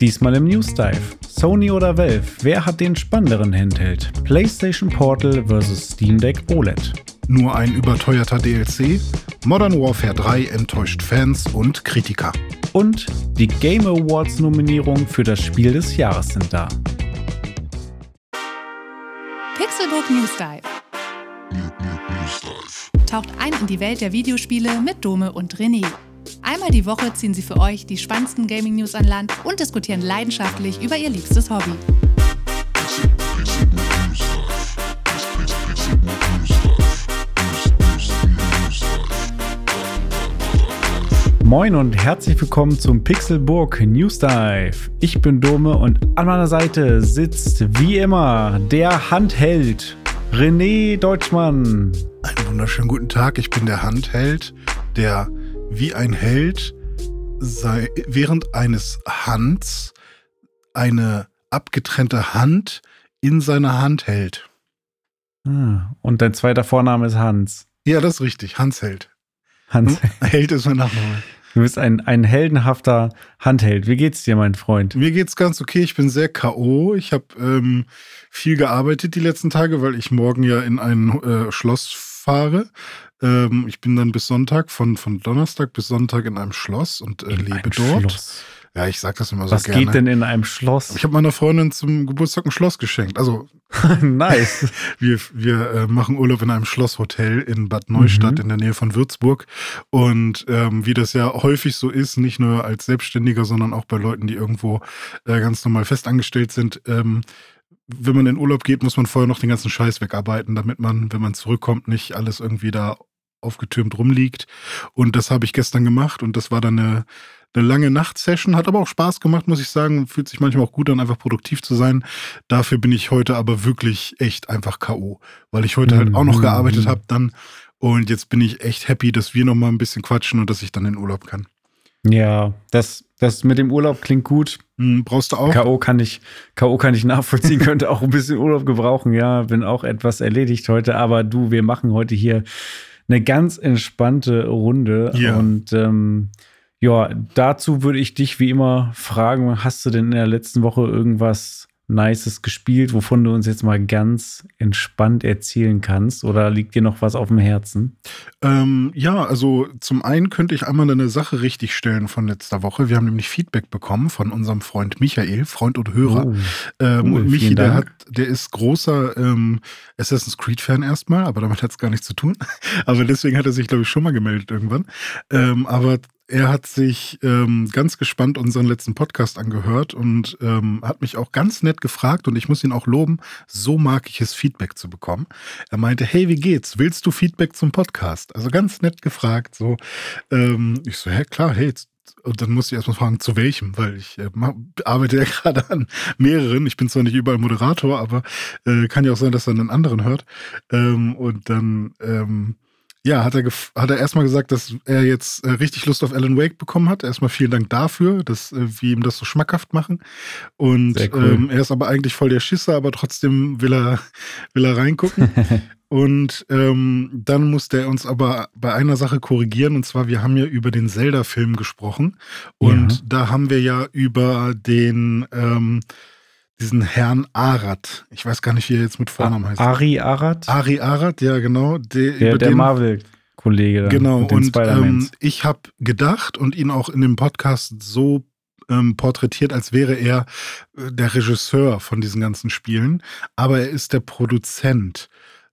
Diesmal im News Dive. Sony oder Valve, wer hat den spannenderen Handheld? PlayStation Portal vs Steam Deck OLED. Nur ein überteuerter DLC? Modern Warfare 3 enttäuscht Fans und Kritiker. Und die Game Awards Nominierung für das Spiel des Jahres sind da. Pixelbook News Dive. Taucht ein in die Welt der Videospiele mit Dome und René. Einmal die Woche ziehen sie für euch die spannendsten Gaming-News an Land und diskutieren leidenschaftlich über ihr liebstes Hobby. Moin und herzlich willkommen zum Pixelburg News Dive. Ich bin Dome und an meiner Seite sitzt wie immer der Handheld René Deutschmann. Einen wunderschönen guten Tag, ich bin der Handheld, der wie ein Held sei, während eines Hands eine abgetrennte Hand in seiner Hand hält. Ah, und dein zweiter Vorname ist Hans. Ja, das ist richtig. Hans Held. Hans Hm? Held ist mein Nachname. Du bist ein, ein heldenhafter Handheld. Wie geht's dir, mein Freund? Mir geht's ganz okay. Ich bin sehr K.O. Ich habe ähm, viel gearbeitet die letzten Tage, weil ich morgen ja in ein äh, Schloss fahre. Ähm, ich bin dann bis Sonntag, von, von Donnerstag bis Sonntag in einem Schloss und äh, In lebe einem dort. Schloss. Ja, ich sag das immer so Was gerne. geht denn in einem Schloss? Ich habe meiner Freundin zum Geburtstag ein Schloss geschenkt. Also nice. wir, wir äh, machen Urlaub in einem Schlosshotel in Bad Neustadt Mhm. in der Nähe von Würzburg. Und ähm, wie das ja häufig so ist, nicht nur als Selbstständiger, sondern auch bei Leuten, die irgendwo äh, ganz normal festangestellt sind, ähm, wenn man in Urlaub geht, muss man vorher noch den ganzen Scheiß wegarbeiten, damit man, wenn man zurückkommt, nicht alles irgendwie da aufgetürmt rumliegt. Und das habe ich gestern gemacht und das war dann eine, eine lange Nachtsession, hat aber auch Spaß gemacht, muss ich sagen. Fühlt sich manchmal auch gut an, einfach produktiv zu sein. Dafür bin ich heute aber wirklich echt einfach K.O., weil ich heute halt auch noch Mhm. gearbeitet habe dann. Und jetzt bin ich echt happy, dass wir noch mal ein bisschen quatschen und dass ich dann in Urlaub kann. Ja, das, das mit dem Urlaub klingt gut. Hm, brauchst du auch? K.O. kann ich, K.O. kann ich nachvollziehen, könnte auch ein bisschen Urlaub gebrauchen. Ja, bin auch etwas erledigt heute, aber du, wir machen heute hier eine ganz entspannte Runde. Ja. Und ähm, ja, dazu würde ich dich wie immer fragen: Hast du denn in der letzten Woche irgendwas Nices gespielt, wovon du uns jetzt mal ganz entspannt erzählen kannst? Oder liegt dir noch was auf dem Herzen? Ähm, ja, also zum einen könnte ich einmal eine Sache richtigstellen von letzter Woche. Wir haben nämlich Feedback bekommen von unserem Freund Michael, Freund und Hörer. Oh, Ähm, Cool, und Michi, der, hat, der ist großer ähm, Assassin's Creed-Fan erstmal, aber damit hat es gar nichts zu tun. aber deswegen hat er sich, glaube ich, schon mal gemeldet irgendwann. Ähm, aber er hat sich ähm, ganz gespannt unseren letzten Podcast angehört und ähm, hat mich auch ganz nett gefragt und ich muss ihn auch loben, so mag ich es, Feedback zu bekommen. Er meinte, hey, wie geht's? Willst du Feedback zum Podcast? Also ganz nett gefragt. So, ähm, ich so, hä, klar, hey, und dann musste ich erstmal fragen, zu welchem, weil ich äh, arbeite ja gerade an mehreren. Ich bin zwar nicht überall Moderator, aber äh, kann ja auch sein, dass er einen anderen hört. Ähm, und dann, ähm, ja, hat er, hat er erstmal gesagt, dass er jetzt äh, richtig Lust auf Alan Wake bekommen hat. Erstmal vielen Dank dafür, dass äh, wir ihm das so schmackhaft machen. Und cool. ähm, er ist aber eigentlich voll der Schisser, aber trotzdem will er, will er reingucken. Und ähm, dann musste er uns aber bei einer Sache korrigieren, und zwar, wir haben ja über den Zelda-Film gesprochen. Und Ja. da haben wir ja über den, ähm, diesen Herrn Arad, ich weiß gar nicht, wie er jetzt mit Vornamen heißt. Ari Arad? Ari Arad, ja, genau. Der, Der, der Marvel-Kollege. Genau, und ähm, ich habe gedacht und ihn auch in dem Podcast so ähm, porträtiert, als wäre er äh, der Regisseur von diesen ganzen Spielen, aber er ist der Produzent.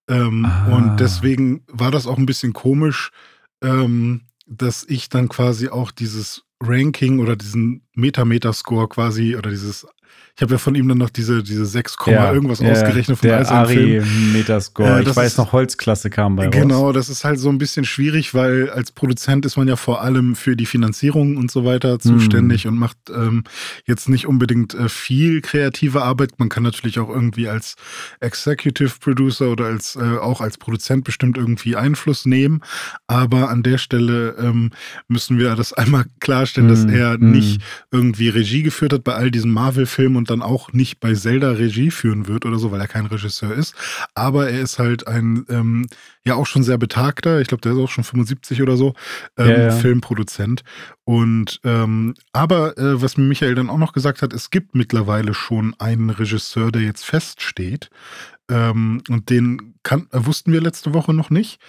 Ähm, Ah. Und deswegen war das auch ein bisschen komisch, ähm, dass ich dann quasi auch dieses Ranking oder diesen Metameter-Score quasi oder dieses Ich habe ja von ihm dann noch diese, diese 6, irgendwas ausgerechnet von der. Ari Metascore. Äh, ich das weiß ist- noch, Holzklasse kam bei raus. Genau, das ist halt so ein bisschen schwierig, weil als Produzent ist man ja vor allem für die Finanzierung und so weiter zuständig und macht ähm, jetzt nicht unbedingt äh, viel kreative Arbeit. Man kann natürlich auch irgendwie als Executive Producer oder als äh, auch als Produzent bestimmt irgendwie Einfluss nehmen. Aber an der Stelle ähm, müssen wir das einmal klarstellen, dass Mm, er mm. nicht irgendwie Regie geführt hat bei all diesen Marvel-Filmen Film und dann auch nicht bei Zelda Regie führen wird oder so, weil er kein Regisseur ist. Aber er ist halt ein, ähm, ja auch schon sehr betagter, ich glaube, der ist auch schon 75 oder so, ähm, ja, ja. Filmproduzent. Und ähm, aber äh, was mir Michael dann auch noch gesagt hat, es gibt mittlerweile schon einen Regisseur, der jetzt feststeht. Ähm, und den kann, äh, wussten wir letzte Woche noch nicht.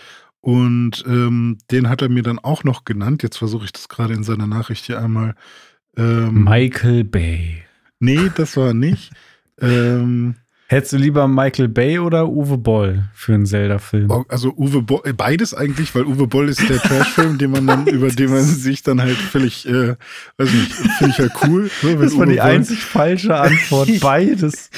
Und ähm, den hat er mir dann auch noch genannt. Jetzt versuche ich das gerade in seiner Nachricht hier einmal. Ähm, Michael Bay. Nee, das war nicht. ähm, Hättest du lieber Michael Bay oder Uwe Boll für einen Zelda-Film? Oh, also Uwe Boll, äh, beides eigentlich, weil Uwe Boll ist der Trash-Film, den man dann, über den man sich dann halt völlig, äh, weiß nicht, finde ich halt cool. So, das war Uwe die Boll, einzig falsche Antwort. Beides.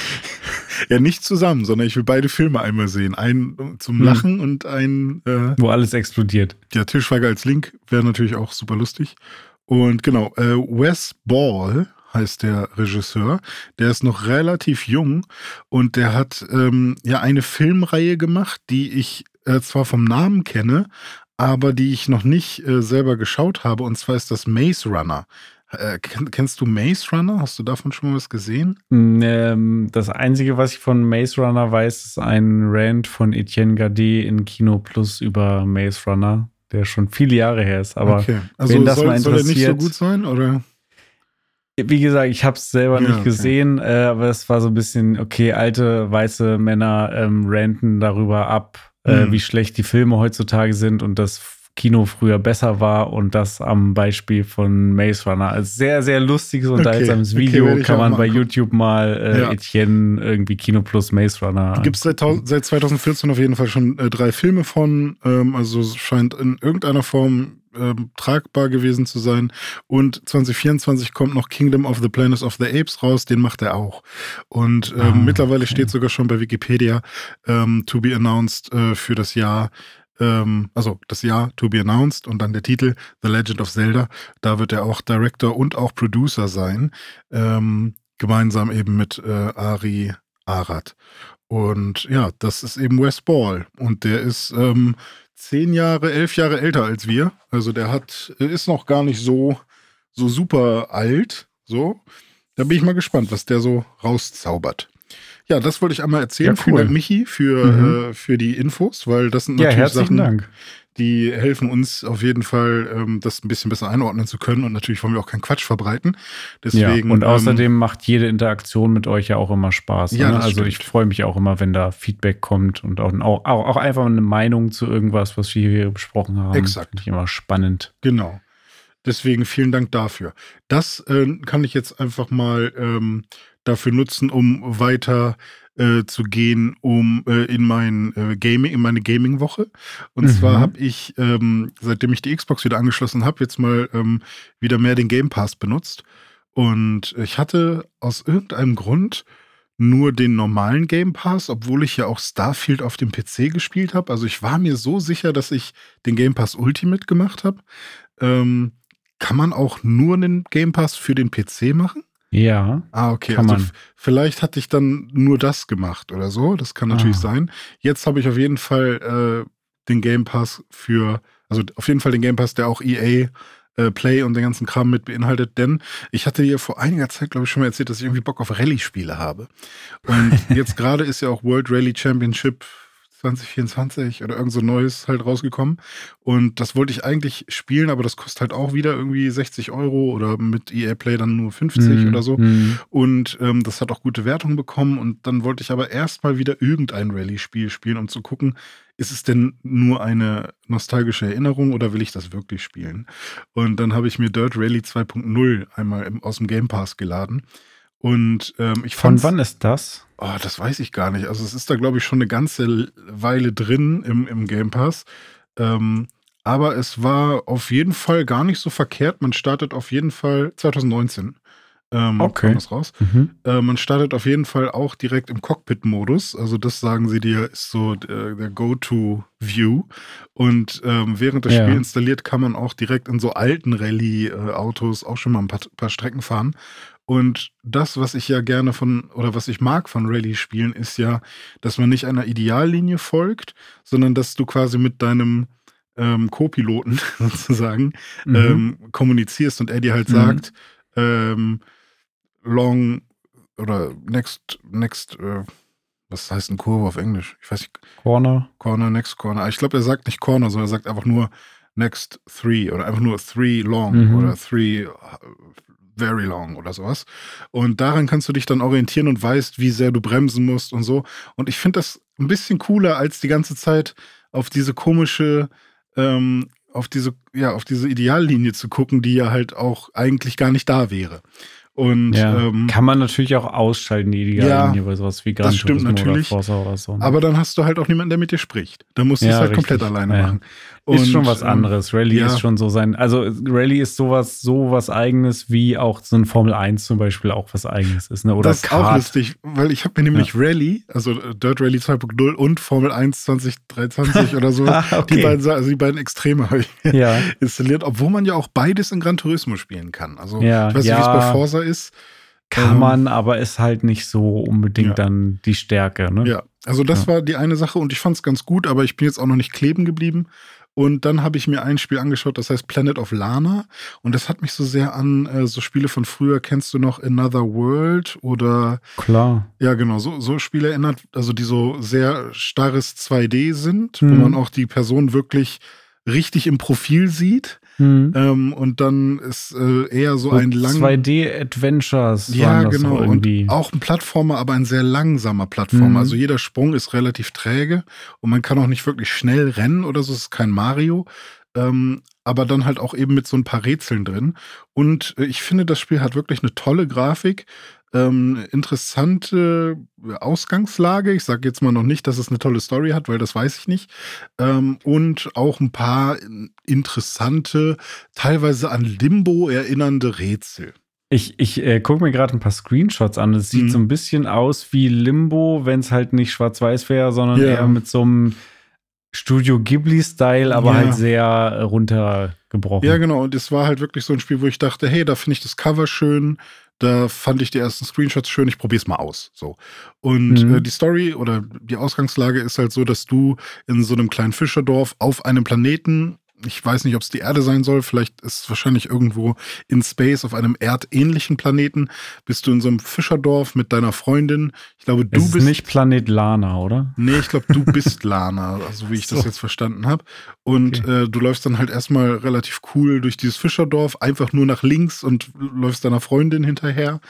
Ja, nicht zusammen, sondern ich will beide Filme einmal sehen. Einen zum hm. Lachen hm. und einen. Äh, Wo alles explodiert. Ja, Tischweiger als Link wäre natürlich auch super lustig. Und genau, äh, Wes Ball heißt der Regisseur. Der ist noch relativ jung und der hat ähm, ja eine Filmreihe gemacht, die ich äh, zwar vom Namen kenne, aber die ich noch nicht äh, selber geschaut habe. Und zwar ist das Maze Runner. Äh, kennst du Maze Runner? Hast du davon schon mal was gesehen? Ähm, das Einzige, was ich von Maze Runner weiß, ist ein Rant von Etienne Gardet in Kino Plus über Maze Runner, der schon viele Jahre her ist. Aber okay. also wenn das soll, mal interessiert, soll er nicht so gut sein, oder? Wie gesagt, ich habe es selber ja, nicht gesehen, äh, aber es war so ein bisschen, okay, alte weiße Männer ähm, ranten darüber ab, äh, mhm. wie schlecht die Filme heutzutage sind und das Kino früher besser war und das am Beispiel von Maze Runner. Also sehr, sehr lustiges, unterhaltsames okay, Video. Okay, kann man bei YouTube mal äh, ja. Etienne irgendwie Kino plus Maze Runner. Gibt es seit, seit 2014 auf jeden Fall schon äh, drei Filme von. Ähm, also es scheint in irgendeiner Form ähm, tragbar gewesen zu sein. Und 2024 kommt noch Kingdom of the Planet of the Apes raus, den macht er auch. Und ähm, ah, mittlerweile okay. steht sogar schon bei Wikipedia ähm, to be announced äh, für das Jahr ähm, also das Jahr To Be Announced und dann der Titel The Legend of Zelda. Da wird er auch Director und auch Producer sein, ähm, gemeinsam eben mit äh, Ari Arad. Und ja, das ist eben Wes Ball und der ist ähm, zehn Jahre, elf Jahre älter als wir. Also der hat, ist noch gar nicht so, so super alt. So. Da bin ich mal gespannt, was der so rauszaubert. Ja, das wollte ich einmal erzählen. Ja, cool. Vielen Dank, Michi, für, mhm. äh, für die Infos, weil das sind natürlich ja, herzlichen Sachen, Dank. Die helfen uns auf jeden Fall, ähm, das ein bisschen besser einordnen zu können. Und natürlich wollen wir auch keinen Quatsch verbreiten. Deswegen, ja, und außerdem ähm, macht jede Interaktion mit euch ja auch immer Spaß. Ja, ne? Also stimmt. ich freue mich auch immer, wenn da Feedback kommt und auch, auch, auch einfach eine Meinung zu irgendwas, was wir hier besprochen haben. Exakt. Finde ich immer spannend. Genau. Deswegen vielen Dank dafür. Das äh, kann ich jetzt einfach mal ähm, dafür nutzen, um weiter äh, zu gehen, um äh, in mein äh, Gaming, in meine Gaming-Woche. Und mhm. zwar habe ich, ähm, seitdem ich die Xbox wieder angeschlossen habe, jetzt mal ähm, wieder mehr den Game Pass benutzt. Und ich hatte aus irgendeinem Grund nur den normalen Game Pass, obwohl ich ja auch Starfield auf dem PC gespielt habe. Also ich war mir so sicher, dass ich den Game Pass Ultimate gemacht habe. Ähm, kann man auch nur einen Game Pass für den PC machen? Ja. Ah, okay. Kann also man. vielleicht hatte ich dann nur das gemacht oder so. Das kann natürlich ah. sein. Jetzt habe ich auf jeden Fall äh, den Game Pass für, also auf jeden Fall den Game Pass, der auch EA äh, Play und den ganzen Kram mit beinhaltet, denn ich hatte dir vor einiger Zeit, glaube ich, schon mal erzählt, dass ich irgendwie Bock auf Rallye-Spiele habe. Und jetzt gerade ist ja auch World Rally Championship 2024 oder irgend so Neues halt rausgekommen. Und das wollte ich eigentlich spielen, aber das kostet halt auch wieder irgendwie 60 Euro oder mit EA Play dann nur 50 mm, oder so. Mm. Und ähm, das hat auch gute Wertungen bekommen. Und dann wollte ich aber erstmal wieder irgendein Rallye-Spiel spielen, um zu gucken, ist es denn nur eine nostalgische Erinnerung oder will ich das wirklich spielen? Und dann habe ich mir Dirt Rally 2.0 einmal im, aus dem Game Pass geladen. Und ähm, ich Von wann ist das? Oh, das weiß ich gar nicht. Also es ist da, glaube ich, schon eine ganze Weile drin im, im Game Pass. Ähm, aber es war auf jeden Fall gar nicht so verkehrt. Man startet auf jeden Fall 2019. Ähm, okay. das raus. Mhm. Äh, man startet auf jeden Fall auch direkt im Cockpit-Modus. Also das sagen sie dir, ist so der, der Go-To-View. Und ähm, während das ja. Spiel installiert, kann man auch direkt in so alten Rallye-Autos auch schon mal ein paar, paar Strecken fahren. Und das, was ich ja gerne von, oder was ich mag von Rallye-Spielen, ist ja, dass man nicht einer Ideallinie folgt, sondern dass du quasi mit deinem ähm, Co-Piloten sozusagen mhm. ähm, kommunizierst und er dir halt mhm. sagt, ähm, long oder Next, Next, äh, was heißt ein Kurve auf Englisch? Ich weiß nicht. Corner. Corner, Next Corner. Ich glaube, er sagt nicht Corner, sondern er sagt einfach nur Next Three oder einfach nur Three Long Mhm. oder Three äh, Very Long oder sowas. Und daran kannst du dich dann orientieren und weißt, wie sehr du bremsen musst und so. Und ich finde das ein bisschen cooler, als die ganze Zeit auf diese komische, ähm, auf diese, ja, auf diese Ideallinie zu gucken, die ja halt auch eigentlich gar nicht da wäre. Und Ja. ähm, Kann man natürlich auch ausschalten, die Ideallinie bei sowas wie Gran das stimmt Turismo natürlich. oder Forza oder so. ne? aber dann hast du halt auch niemanden, der mit dir spricht. Dann musst du Ja, es halt richtig. komplett alleine Ja. Machen. ist Und, schon was ähm, anderes. Rallye ja. ist schon so sein. Also Rallye ist sowas, so was eigenes, wie auch so ein Formel 1 zum Beispiel auch was eigenes ist. Ne? Oder das ist auch Kart. lustig, weil ich habe mir nämlich Rally, also äh, Dirt Rally 2.0 und Formel 1 2023 oder so, Ah, okay. die beiden, also die beiden Extreme habe ich Ja, installiert, obwohl man ja auch beides in Gran Turismo spielen kann. Also Ja, ich weiß nicht, wie es ja. bei Forza ist. kann Ähm, man, aber ist halt nicht so unbedingt Ja. dann die Stärke. Ne? Ja, also das war die eine Sache und ich fand es ganz gut, aber ich bin jetzt auch noch nicht kleben geblieben. Und dann habe ich mir ein Spiel angeschaut, das heißt Planet of Lana. Und das hat mich so sehr an äh, so Spiele von früher. Kennst du noch Another World oder Klar. Ja, genau, so, so Spiele erinnert, also die so sehr starres 2D sind, wo Mhm. man auch die Person wirklich richtig im Profil sieht. Hm. Ähm, und dann ist äh, eher so, So ein lang. 2D-Adventures ja, genau. irgendwie. Und auch ein Plattformer, aber ein sehr langsamer Plattformer. Mhm. Also jeder Sprung ist relativ träge und man kann auch nicht wirklich schnell rennen oder so. Es ist kein Mario. Ähm, aber dann halt auch eben mit so ein paar Rätseln drin. Und äh, ich finde, das Spiel hat wirklich eine tolle Grafik. Ähm, interessante Ausgangslage. Ich sage jetzt mal noch nicht, dass es eine tolle Story hat, weil das weiß ich nicht. Ähm, und auch ein paar interessante, teilweise an Limbo erinnernde Rätsel. Ich, ich äh, gucke mir gerade ein paar Screenshots an. Es sieht Mhm. so ein bisschen aus wie Limbo, wenn es halt nicht schwarz-weiß wäre, sondern Ja. eher mit so einem Studio Ghibli-Style, aber Ja. halt sehr äh, runtergebrochen. Ja, genau. Und es war halt wirklich so ein Spiel, wo ich dachte, hey, da finde ich das Cover schön. Da fand ich die ersten Screenshots schön. Ich probiere es mal aus. So. Und Mhm. äh, die Story oder die Ausgangslage ist halt so, dass du in so einem kleinen Fischerdorf auf einem Planeten ich weiß nicht, ob es die Erde sein soll, vielleicht ist es wahrscheinlich irgendwo in Space auf einem erdähnlichen Planeten. Bist du in so einem Fischerdorf mit deiner Freundin. Ich glaube, du es ist bist nicht Planet Lana, oder? Nee, ich glaube, du bist Lana, also wie ich das So. jetzt verstanden habe. Und äh, du läufst dann halt erstmal relativ cool durch dieses Fischerdorf, einfach nur nach links und läufst deiner Freundin hinterher.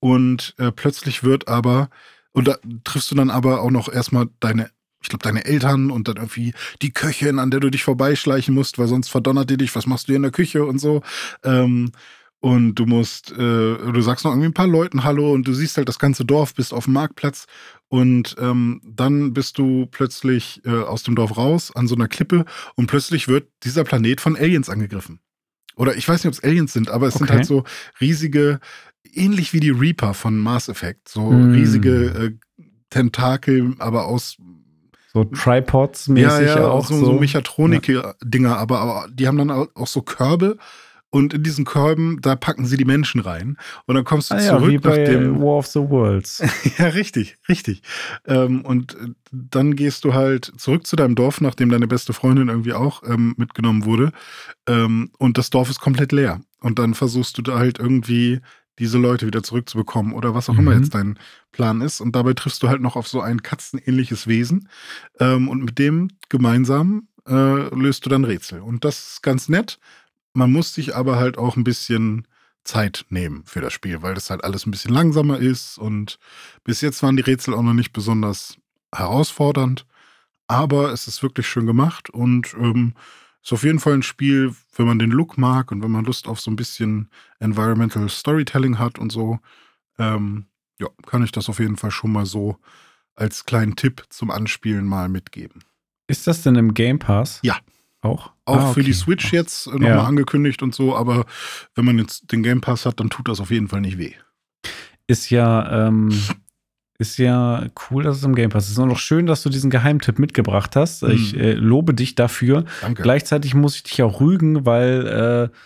Und äh, plötzlich wird aber, und da triffst du dann aber auch noch erstmal deine, ich glaube, deine Eltern und dann irgendwie die Köchin, an der du dich vorbeischleichen musst, weil sonst verdonnert die dich, was machst du hier in der Küche und so. Ähm, und du musst, äh, du sagst noch irgendwie ein paar Leuten Hallo und du siehst halt das ganze Dorf, bist auf dem Marktplatz und ähm, dann bist du plötzlich äh, aus dem Dorf raus an so einer Klippe und plötzlich wird dieser Planet von Aliens angegriffen. Oder ich weiß nicht, ob es Aliens sind, aber es sind Okay. halt so riesige, ähnlich wie die Reaper von Mass Effect, so Hm. riesige äh, Tentakel, aber aus So Tripods-mäßig ja, ja, auch. so, so Mechatronik-Dinger, aber, aber die haben dann auch so Körbe und in diesen Körben, da packen sie die Menschen rein. Und dann kommst du Ah, ja, zurück wie nach bei dem. War of the Worlds. Ja, richtig, richtig. Ähm, und äh, dann gehst du halt zurück zu deinem Dorf, nachdem deine beste Freundin irgendwie auch ähm, mitgenommen wurde. Ähm, und das Dorf ist komplett leer. Und dann versuchst du da halt irgendwie diese Leute wieder zurückzubekommen oder was auch immer Mhm. jetzt dein Plan ist. Und dabei triffst du halt noch auf so ein katzenähnliches Wesen. Ähm, und mit dem gemeinsam äh, löst du dann Rätsel. Und das ist ganz nett. Man muss sich aber halt auch ein bisschen Zeit nehmen für das Spiel, weil das halt alles ein bisschen langsamer ist und bis jetzt waren die Rätsel auch noch nicht besonders herausfordernd, aber es ist wirklich schön gemacht und ähm, ist auf jeden Fall ein Spiel, wenn man den Look mag und wenn man Lust auf so ein bisschen Environmental Storytelling hat und so, ähm, ja, kann ich das auf jeden Fall schon mal so als kleinen Tipp zum Anspielen mal mitgeben. Ist das denn im Game Pass? Ja. Auch? Auch Ah, für die okay. Switch jetzt äh, nochmal Ja. angekündigt und so, aber wenn man jetzt den Game Pass hat, dann tut das auf jeden Fall nicht weh. Ist ja, ähm, ist ja cool, dass es im Game Pass ist. Ist auch noch schön, dass du diesen Geheimtipp mitgebracht hast. Mhm. Ich äh, lobe dich dafür. Danke. Gleichzeitig muss ich dich auch rügen, weil äh,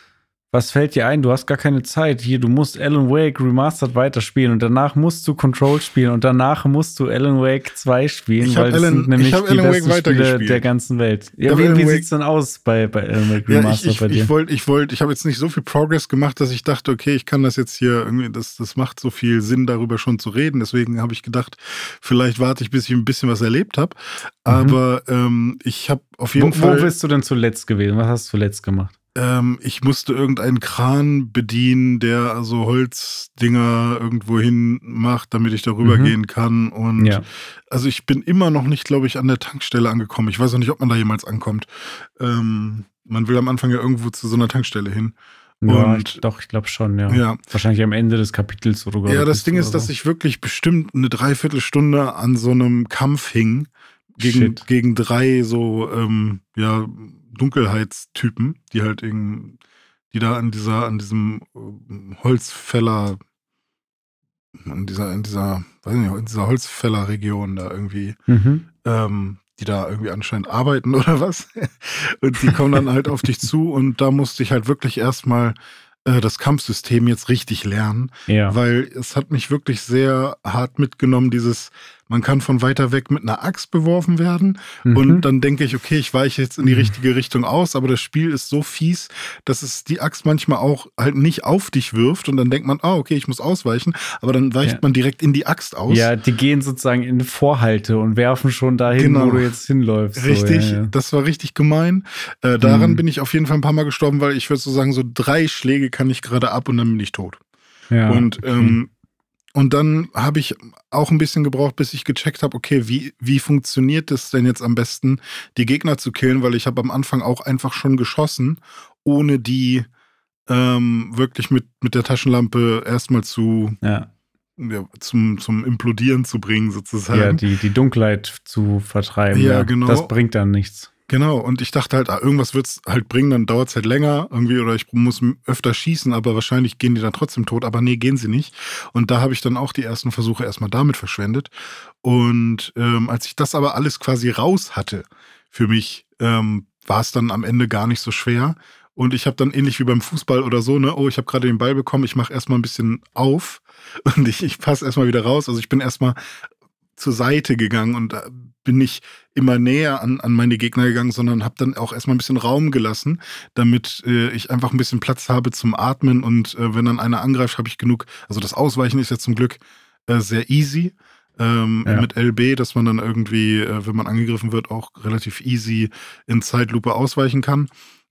was fällt dir ein? Du hast gar keine Zeit. Hier, du musst Alan Wake Remastered weiterspielen und danach musst du Control spielen und danach musst du Alan Wake 2 spielen, Ich weil das Alan- sind nämlich ich die Alan Wake besten Spiele der ganzen Welt. Ja, wie, wie sieht's denn aus bei, bei Alan Wake Ja, ich, Remastered ich, bei dir? ich wollte, ich wollte, ich habe jetzt nicht so viel Progress gemacht, dass ich dachte, okay, ich kann das jetzt hier irgendwie, das, das macht so viel Sinn, darüber schon zu reden. Deswegen habe ich gedacht, vielleicht warte ich, bis ich ein bisschen was erlebt habe. Aber ähm, ich habe auf jeden Mhm. wo, wo Fall. bist du denn zuletzt gewesen? Was hast du zuletzt gemacht? Ähm, ich musste irgendeinen Kran bedienen, der also Holzdinger irgendwo hin macht, damit ich darüber Mhm. gehen kann. Und Ja. also ich bin immer noch nicht, glaube ich, an der Tankstelle angekommen. Ich weiß auch nicht, ob man da jemals ankommt. Ähm, man will am Anfang ja irgendwo zu so einer Tankstelle hin. Ja, Und- doch, ich glaube schon, ja. Ja. Wahrscheinlich am Ende des Kapitels oder Ja, das Ding ist, dass ich wirklich bestimmt eine Dreiviertelstunde an so einem Kampf hing gegen, Shit. gegen drei so ähm, ja, Dunkelheitstypen, die halt irgendwie, die da an dieser, an diesem ähm, Holzfäller, in dieser, in dieser, weiß nicht, in dieser Holzfällerregion da irgendwie Mhm. ähm, die da irgendwie anscheinend arbeiten oder was. Und die kommen dann halt auf dich zu und da musste ich halt wirklich erstmal äh, das Kampfsystem jetzt richtig lernen, Ja. weil es hat mich wirklich sehr hart mitgenommen, dieses, man kann von weiter weg mit einer Axt beworfen werden Mhm. und dann denke ich, okay, ich weiche jetzt in die Mhm. richtige Richtung aus, aber das Spiel ist so fies, dass es die Axt manchmal auch halt nicht auf dich wirft und dann denkt man, ah, okay, ich muss ausweichen, aber dann weicht Ja. man direkt in die Axt aus. Ja, die gehen sozusagen in Vorhalte und werfen schon dahin, Genau. wo du jetzt hinläufst. so, Richtig, ja, ja. das war richtig gemein. Äh, daran Mhm. bin ich auf jeden Fall ein paar Mal gestorben, weil ich würde so sagen, so drei Schläge kann ich gerade ab und dann bin ich tot. Ja, und, okay. ähm, und dann habe ich auch ein bisschen gebraucht, bis ich gecheckt habe, okay, wie, wie funktioniert es denn jetzt am besten, die Gegner zu killen, weil ich habe am Anfang auch einfach schon geschossen, ohne die ähm, wirklich mit, mit der Taschenlampe erstmal zu, ja. ja, zum, zum Implodieren zu bringen, sozusagen. ja, die, die Dunkelheit zu vertreiben. Ja, genau. Das bringt dann nichts. Genau, und ich dachte halt, ah, irgendwas wird's halt bringen, dann dauert's halt länger irgendwie oder ich muss öfter schießen, aber wahrscheinlich gehen die dann trotzdem tot. Aber nee, gehen sie nicht. Und da habe ich dann auch die ersten Versuche erstmal damit verschwendet. Und ähm, als ich das aber alles quasi raus hatte für mich, ähm, war es dann am Ende gar nicht so schwer. Und ich habe dann ähnlich wie beim Fußball oder so, ne, oh, ich habe gerade den Ball bekommen, ich mache erstmal ein bisschen auf und ich, ich passe erstmal wieder raus. Also ich bin erstmal zur Seite gegangen und da bin nicht immer näher an, an meine Gegner gegangen, sondern habe dann auch erstmal ein bisschen Raum gelassen, damit äh, ich einfach ein bisschen Platz habe zum Atmen und äh, wenn dann einer angreift, habe ich genug. Also das Ausweichen ist ja zum Glück äh, sehr easy. Ähm, Ja. Mit LB, dass man dann irgendwie, äh, wenn man angegriffen wird, auch relativ easy in Zeitlupe ausweichen kann.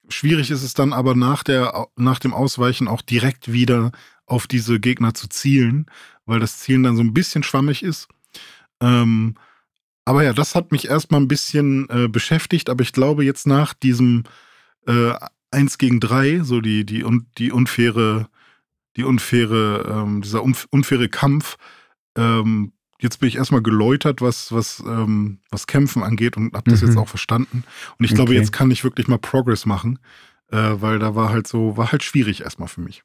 Schwierig ist es dann aber nach, der, nach dem Ausweichen auch direkt wieder auf diese Gegner zu zielen, weil das Zielen dann so ein bisschen schwammig ist. Ähm, aber ja, das hat mich erstmal ein bisschen äh, beschäftigt, aber ich glaube jetzt nach diesem äh, 1 gegen 3, so die, die, un, die unfaire, die unfaire, ähm, dieser unf unfaire Kampf, ähm, jetzt bin ich erstmal geläutert, was, was, ähm, was Kämpfen angeht und habe das Mhm. jetzt auch verstanden. Und ich glaube, Okay. jetzt kann ich wirklich mal Progress machen, äh, weil da war halt so, war halt schwierig erstmal für mich.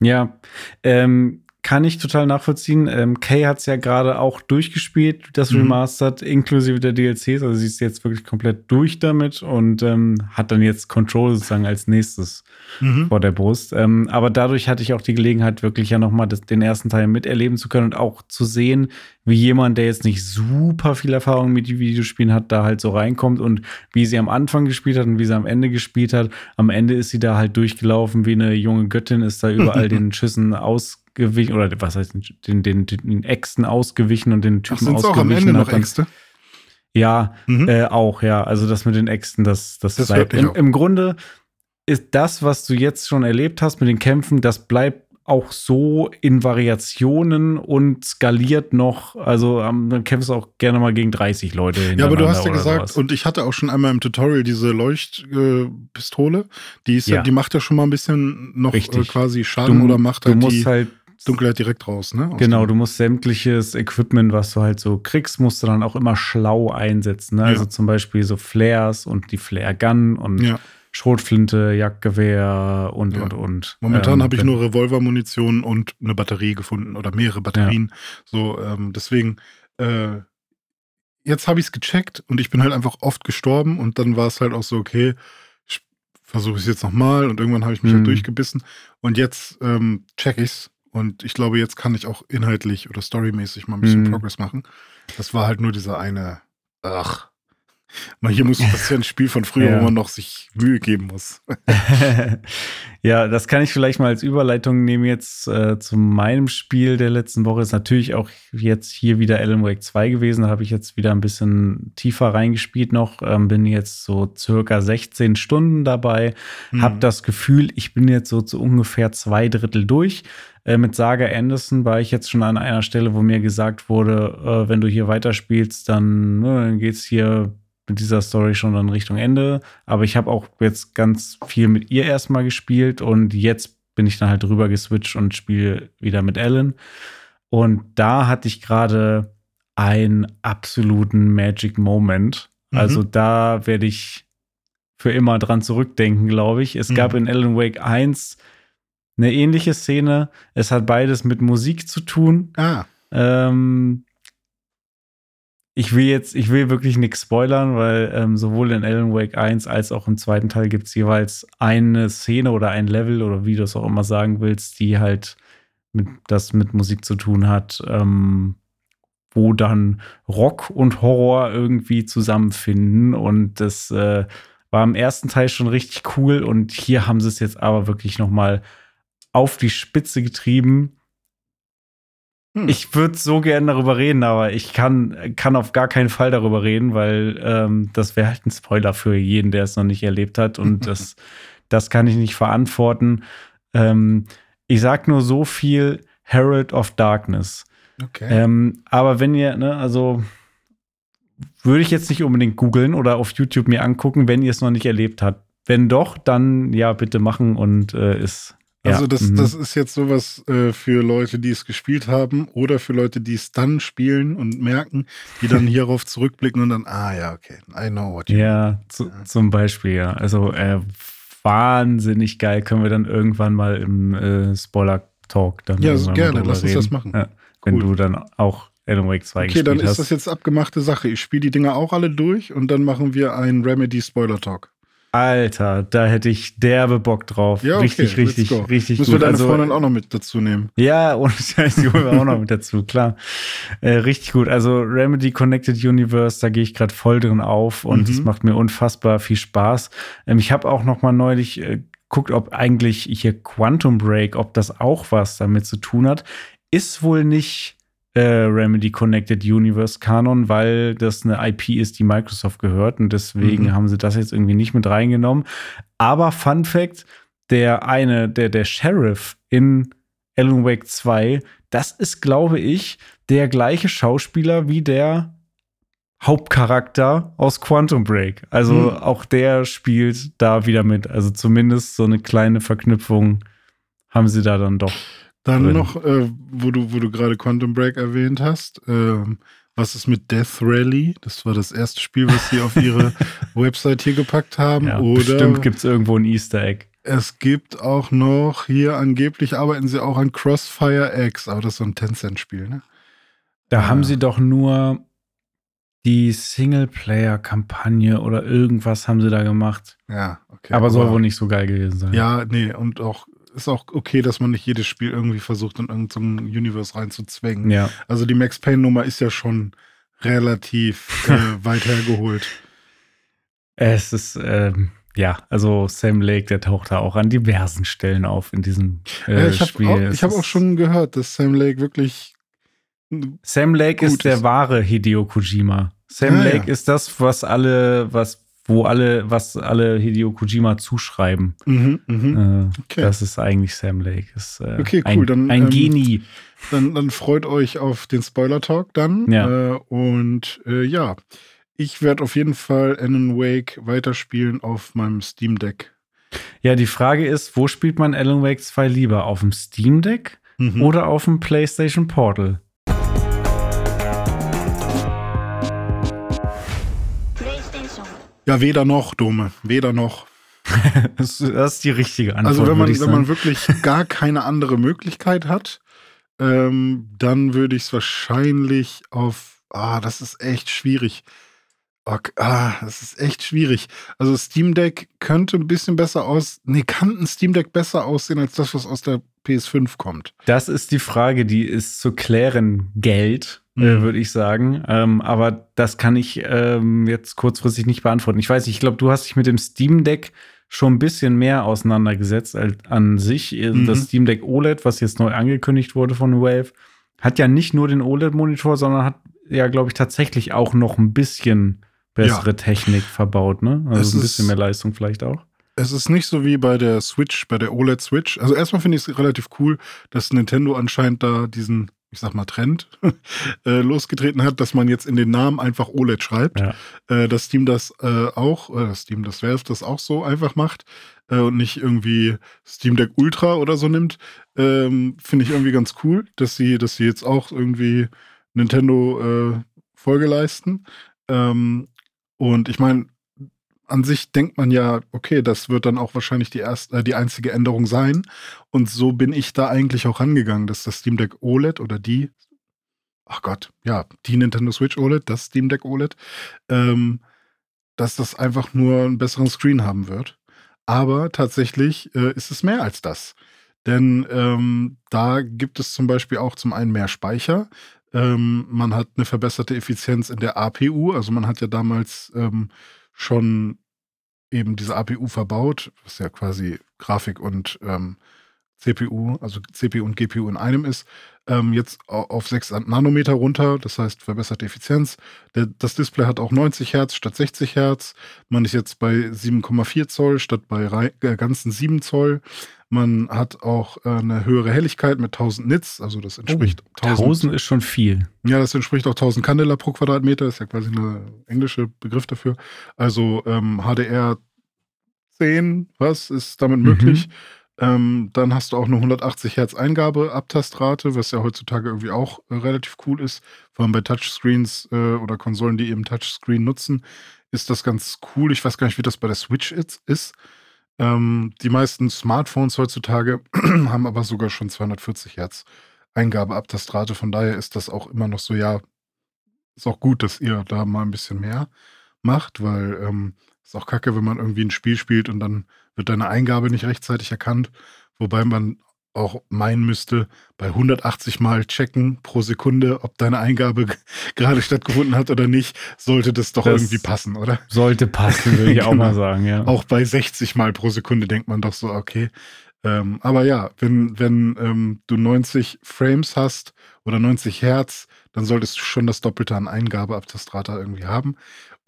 Ja, ähm, kann ich total nachvollziehen. Ähm, Kay hat es ja gerade auch durchgespielt, das Mhm. Remastered, inklusive der DLCs. Also sie ist jetzt wirklich komplett durch damit und ähm, hat dann jetzt Control sozusagen als nächstes vor der Brust. Ähm, aber dadurch hatte ich auch die Gelegenheit, wirklich ja nochmal den ersten Teil miterleben zu können und auch zu sehen, wie jemand, der jetzt nicht super viel Erfahrung mit Videospielen hat, da halt so reinkommt und wie sie am Anfang gespielt hat und wie sie am Ende gespielt hat. Am Ende ist sie da halt durchgelaufen wie eine junge Göttin, ist da überall den Schüssen ausgewichen oder was heißt den, den, den Äxten ausgewichen und den Ach, Typen sind es auch am ausgewichen. Ende noch Äxte? ja, Mhm. äh, auch, ja. Also das mit den Äxten, das, das, Das bleibt. Im. Im Grunde ist das, was du jetzt schon erlebt hast mit den Kämpfen, das bleibt auch so in Variationen und skaliert noch. Also ähm, dann kämpfst du auch gerne mal gegen 30 Leute. Ja, aber du hast ja gesagt, sowas. und ich hatte auch schon einmal im Tutorial diese Leuchtpistole, die ist ja. Ja. die macht ja schon mal ein bisschen noch äh, Richtig. quasi Schaden oder macht du halt musst die halt Dunkelheit direkt raus, ne? Aus Genau, du musst sämtliches Equipment, was du halt so kriegst, musst du dann auch immer schlau einsetzen. Ne? Also Ja. zum Beispiel so Flares und die Flare Gun und Ja. Schrotflinte, Jagdgewehr und, Ja. und, und. Momentan Ähm, habe ich nur Revolvermunition und eine Batterie gefunden oder mehrere Batterien. So, ähm, deswegen, äh, jetzt habe ich es gecheckt und ich bin halt einfach oft gestorben und dann war es halt auch so, okay, versuche ich es jetzt nochmal und irgendwann habe ich mich Mhm. halt durchgebissen und jetzt ähm, check ich's und ich glaube, jetzt kann ich auch inhaltlich oder storymäßig mal ein bisschen Mhm. Progress machen. Das war halt nur dieser eine, ach, mal hier muss das ist ja ein Spiel von früher, Ja. wo man noch sich Mühe geben muss. ja, das kann ich vielleicht mal als Überleitung nehmen jetzt äh, zu meinem Spiel der letzten Woche. Ist natürlich auch jetzt hier wieder Alan Wake 2 gewesen. Da habe ich jetzt wieder ein bisschen tiefer reingespielt noch. Ähm, bin jetzt so circa 16 Stunden dabei. Hab Mhm. das Gefühl, ich bin jetzt so zu ungefähr zwei Drittel durch. Äh, mit Saga Anderson war ich jetzt schon an einer Stelle, wo mir gesagt wurde, äh, wenn du hier weiterspielst, dann, ne, dann geht's hier mit dieser Story schon in Richtung Ende. Aber ich habe auch jetzt ganz viel mit ihr erstmal gespielt und jetzt bin ich dann halt rüber geswitcht und spiele wieder mit Ellen. Und da hatte ich gerade einen absoluten Magic Moment. Mhm. Also da werde ich für immer dran zurückdenken, glaube ich. Es gab Mhm. in Alan Wake 1 eine ähnliche Szene. Es hat beides mit Musik zu tun. Ah, Ähm, ich will jetzt, ich will wirklich nichts spoilern, weil ähm, sowohl in Alan Wake 1 als auch im zweiten Teil gibt es jeweils eine Szene oder ein Level oder wie du es auch immer sagen willst, die halt mit, das mit Musik zu tun hat, ähm, wo dann Rock und Horror irgendwie zusammenfinden. Und das äh, war im ersten Teil schon richtig cool und hier haben sie es jetzt aber wirklich noch mal auf die Spitze getrieben. Hm. Ich würde so gern darüber reden, aber ich kann, kann auf gar keinen Fall darüber reden, weil ähm, das wäre halt ein Spoiler für jeden, der es noch nicht erlebt hat. Und das, das kann ich nicht verantworten. Ähm, ich sag nur so viel Herald of Darkness. okay. Ähm, aber wenn ihr, ne, also würde ich jetzt nicht unbedingt googeln oder auf YouTube mir angucken, wenn ihr es noch nicht erlebt habt. Wenn doch, dann ja, bitte machen und äh, ist. Also ja, das, mhm. das ist jetzt sowas äh, für Leute, die es gespielt haben oder für Leute, die es dann spielen und merken, die dann hierauf zurückblicken und dann, ah ja, okay, I know what you mean. Ja, zu, zum Beispiel, ja. Also äh, wahnsinnig geil. Können wir dann irgendwann mal im äh, Spoiler-Talk dann Ja, mal gerne, lass uns das machen. Ja, wenn Cool. du dann auch Alan Wake 2 Okay, gespielt dann ist hast. das jetzt abgemachte Sache. Ich spiele die Dinger auch alle durch und dann machen wir einen Remedy Spoiler Talk. Alter, da hätte ich derbe Bock drauf. Ja, okay, richtig, richtig, richtig Müssen gut. wir deine also, Freundin auch noch mit dazu nehmen. Ja, und die holen wir auch noch mit dazu, klar. Äh, richtig gut. Also Remedy Connected Universe, da gehe ich gerade voll drin auf und Mhm. es macht mir unfassbar viel Spaß. Ähm, ich habe auch noch mal neulich äh, guckt, ob eigentlich hier Quantum Break, ob das auch was damit zu tun hat. Ist wohl nicht äh, Remedy Connected Universe Kanon, weil das eine IP ist, die Microsoft gehört und deswegen Mhm. haben sie das jetzt irgendwie nicht mit reingenommen. Aber Fun Fact, der eine, der, der Sheriff in Alan Wake 2, das ist, glaube ich, der gleiche Schauspieler wie der Hauptcharakter aus Quantum Break. Also Hm. auch der spielt da wieder mit. Also zumindest so eine kleine Verknüpfung haben sie da dann doch. Dann Drin. noch, äh, wo du, wo du gerade Quantum Break erwähnt hast, ähm, was ist mit Death Rally? Das war das erste Spiel, was sie auf ihre Website hier gepackt haben. Ja, Oder bestimmt gibt es irgendwo ein Easter Egg. es gibt auch noch, hier angeblich arbeiten sie auch an Crossfire X, aber das ist so ein Tencent-Spiel, ne? Da Ah. haben sie doch nur die Singleplayer-Kampagne oder irgendwas haben sie da gemacht. Ja, okay. aber soll wohl nicht so geil gewesen sein. Ja, nee, und auch ist auch okay, dass man nicht jedes Spiel irgendwie versucht, in irgendein Universe reinzuzwängen. Ja. Also die Max Payne-Nummer ist ja schon relativ äh, weit hergeholt. Es ist, ähm, ja, also Sam Lake, der taucht da auch an diversen Stellen auf in diesem äh, ja, ich habe Spiel. auch, ich hab auch schon gehört, dass Sam Lake wirklich Sam Lake ist der ist. wahre Hideo Kojima. Sam Ah, Lake ja. ist das, was alle, was, wo alle, was alle Hideo Kojima zuschreiben. mhm, mhm. Äh, Okay. Das ist eigentlich Sam Lake. Ist, äh, Okay, ein, cool, dann, ein ähm, Genie. Dann, dann freut euch auf den Spoiler-Talk dann. Ja. Äh, und äh, ja, ich werde auf jeden Fall Alan Wake weiterspielen auf meinem Steam Deck. Ja, die Frage ist, wo spielt man Alan Wake 2 lieber? Auf dem Steam Deck Mhm. oder auf dem PlayStation Portal? Ja, weder noch, Dome. Weder noch. Das ist die richtige Antwort. Also wenn man, wenn man wirklich gar keine andere Möglichkeit hat, ähm, dann würde ich es wahrscheinlich auf, ah, das ist echt schwierig, Okay. Ah, das ist echt schwierig. Also Steam Deck könnte ein bisschen besser aus, nee, kann ein Steam Deck besser aussehen als das, was aus der PS5 kommt. Das ist die Frage, die ist zu klären Geld, Mhm. würde ich sagen. Ähm, aber das kann ich ähm, jetzt kurzfristig nicht beantworten. Ich weiß ich glaube, du hast dich mit dem Steam Deck schon ein bisschen mehr auseinandergesetzt als an sich. Äh, Mhm. Das Steam Deck OLED, was jetzt neu angekündigt wurde von Valve, hat ja nicht nur den OLED-Monitor, sondern hat ja, glaube ich, tatsächlich auch noch ein bisschen bessere Technik verbaut, ne? Es Also ein ist- bisschen mehr Leistung vielleicht auch. Es ist nicht so wie bei der Switch, bei der OLED Switch. Also erstmal finde ich es relativ cool, dass Nintendo anscheinend da diesen, ich sag mal, Trend äh, losgetreten hat, dass man jetzt in den Namen einfach OLED schreibt. Ja. Äh, dass Steam das äh, auch, äh, Steam, das Valve das auch so einfach macht äh, und nicht irgendwie Steam Deck Ultra oder so nimmt, ähm, finde ich irgendwie ganz cool, dass sie, dass sie jetzt auch irgendwie Nintendo äh, Folge leisten. Ähm, und ich meine, an sich denkt man ja, okay, das wird dann auch wahrscheinlich die erste, äh, die einzige Änderung sein. Und so bin ich da eigentlich auch rangegangen, dass das Steam Deck OLED oder die, ach Gott, ja, die Nintendo Switch OLED, das Steam Deck OLED, ähm, dass das einfach nur einen besseren Screen haben wird. Aber tatsächlich äh, ist es mehr als das. Denn ähm, da gibt es zum Beispiel auch zum einen mehr Speicher. Ähm, man hat eine verbesserte Effizienz in der APU. Also man hat ja damals ähm, schon eben diese APU verbaut, was ja quasi Grafik und ähm, CPU, also CPU und GPU in einem ist, ähm, jetzt au- auf 6 Nanometer runter, das heißt verbesserte Effizienz. Der, das Display hat auch 90 Hertz statt 60 Hertz. Man ist jetzt bei 7,4 Zoll statt bei rei- äh, ganzen 7 Zoll. Man hat auch äh, eine höhere Helligkeit mit 1000 Nits, also das entspricht 1000 ist schon viel. ja, das entspricht auch 1000 Candela pro Quadratmeter, ist ja quasi eine englische Begriff dafür. Also ähm, HDR 10, was ist damit Mhm. möglich? Ähm, dann hast du auch eine 180 Hertz Eingabe-Abtastrate, was ja heutzutage irgendwie auch äh, relativ cool ist. Vor allem bei Touchscreens äh, oder Konsolen, die eben Touchscreen nutzen, ist das ganz cool. Ich weiß gar nicht, wie das bei der Switch ist. Ähm, die meisten Smartphones heutzutage haben aber sogar schon 240 Hertz Eingabe-Abtastrate. Von daher ist das auch immer noch so, ja, ist auch gut, dass ihr da mal ein bisschen mehr macht, weil ähm, ist auch kacke, wenn man irgendwie ein Spiel spielt und dann wird deine Eingabe nicht rechtzeitig erkannt. Wobei man auch meinen müsste, bei 180 Mal checken pro Sekunde, ob deine Eingabe gerade stattgefunden hat oder nicht, sollte das doch Das- irgendwie passen, oder? Sollte passen, würde ich auch Genau. mal sagen, ja. Auch bei 60 Mal pro Sekunde denkt man doch so, okay. Ähm, aber ja, wenn, wenn ähm, du 90 Frames hast oder 90 Hertz, dann solltest du schon das Doppelte an Eingabeabtastrata irgendwie haben.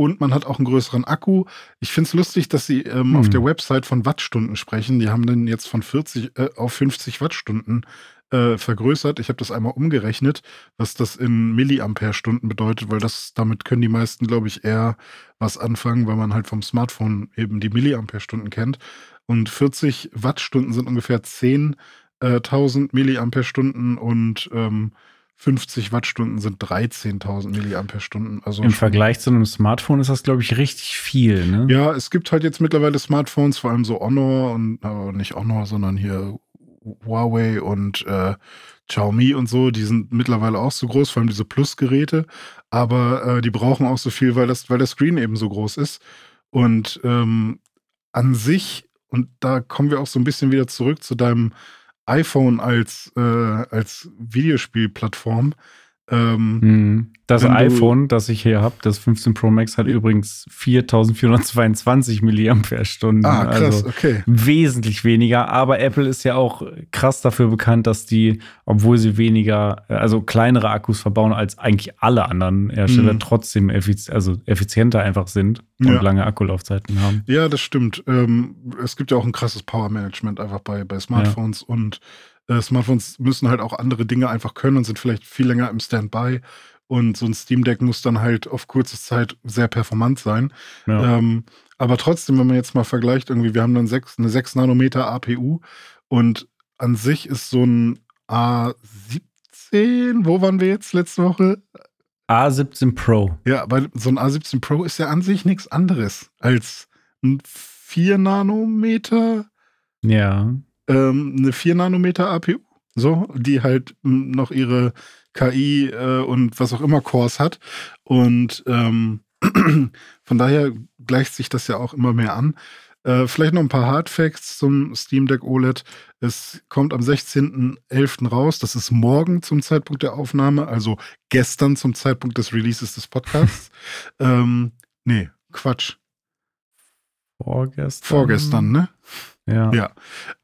Und man hat auch einen größeren Akku. Ich finde es lustig, dass sie ähm, Hm. auf der Website von Wattstunden sprechen. Die haben den jetzt von 40 äh, auf 50 Wattstunden äh, vergrößert. Ich habe das einmal umgerechnet, was das in Milliampere-Stunden bedeutet, weil das damit können die meisten, glaube ich, eher was anfangen, weil man halt vom Smartphone eben die Milliampere-Stunden kennt. Und 40 Wattstunden sind ungefähr 10.000 Milliampere-Stunden und ähm, 50 Wattstunden sind 13.000 Milliampere-Stunden. Also Im Vergleich zu einem Smartphone ist das, glaube ich, richtig viel, ne? Ja, es gibt halt jetzt mittlerweile Smartphones, vor allem so Honor und äh, nicht Honor, sondern hier Huawei und äh, Xiaomi und so, die sind mittlerweile auch so groß, vor allem diese Plus-Geräte, aber äh, die brauchen auch so viel, weil das, weil der Screen eben so groß ist. Und ähm, an sich, und da kommen wir auch so ein bisschen wieder zurück zu deinem iPhone als, äh, als Videospielplattform. Ähm, Mhm. Das iPhone, das ich hier habe, das 15 Pro Max, hat übrigens 4422 Milliampere-Stunden. ah, krass, Also okay. wesentlich weniger. Aber Apple ist ja auch krass dafür bekannt, dass die, obwohl sie weniger, also kleinere Akkus verbauen als eigentlich alle anderen Hersteller, Mhm. trotzdem effiz also effizienter einfach sind und Ja. lange Akkulaufzeiten haben. Ja, das stimmt. Ähm, es gibt ja auch ein krasses Power-Management einfach bei, bei Smartphones und äh, Smartphones müssen halt auch andere Dinge einfach können und sind vielleicht viel länger im Standby. Und so ein Steam Deck muss dann halt auf kurze Zeit sehr performant sein. Ja. Ähm, aber trotzdem, wenn man jetzt mal vergleicht, irgendwie, wir haben dann sechs, eine 6 Nanometer APU und an sich ist so ein A17, wo waren wir jetzt letzte Woche? A17 Pro. Ja, weil so ein A17 Pro ist ja an sich nichts anderes als ein 4 Nanometer, Ja. Ähm, eine 4 Nanometer APU, so, die halt m, noch ihre KI äh, und was auch immer Cores hat. Und ähm, Von daher gleicht sich das ja auch immer mehr an. Äh, vielleicht noch ein paar Hardfacts zum Steam Deck OLED. Es kommt am 16.11. raus. Das ist morgen zum Zeitpunkt der Aufnahme, also gestern zum Zeitpunkt des Releases des Podcasts. ähm, nee, Quatsch. Vorgestern. Vorgestern, ne? Ja. Ja.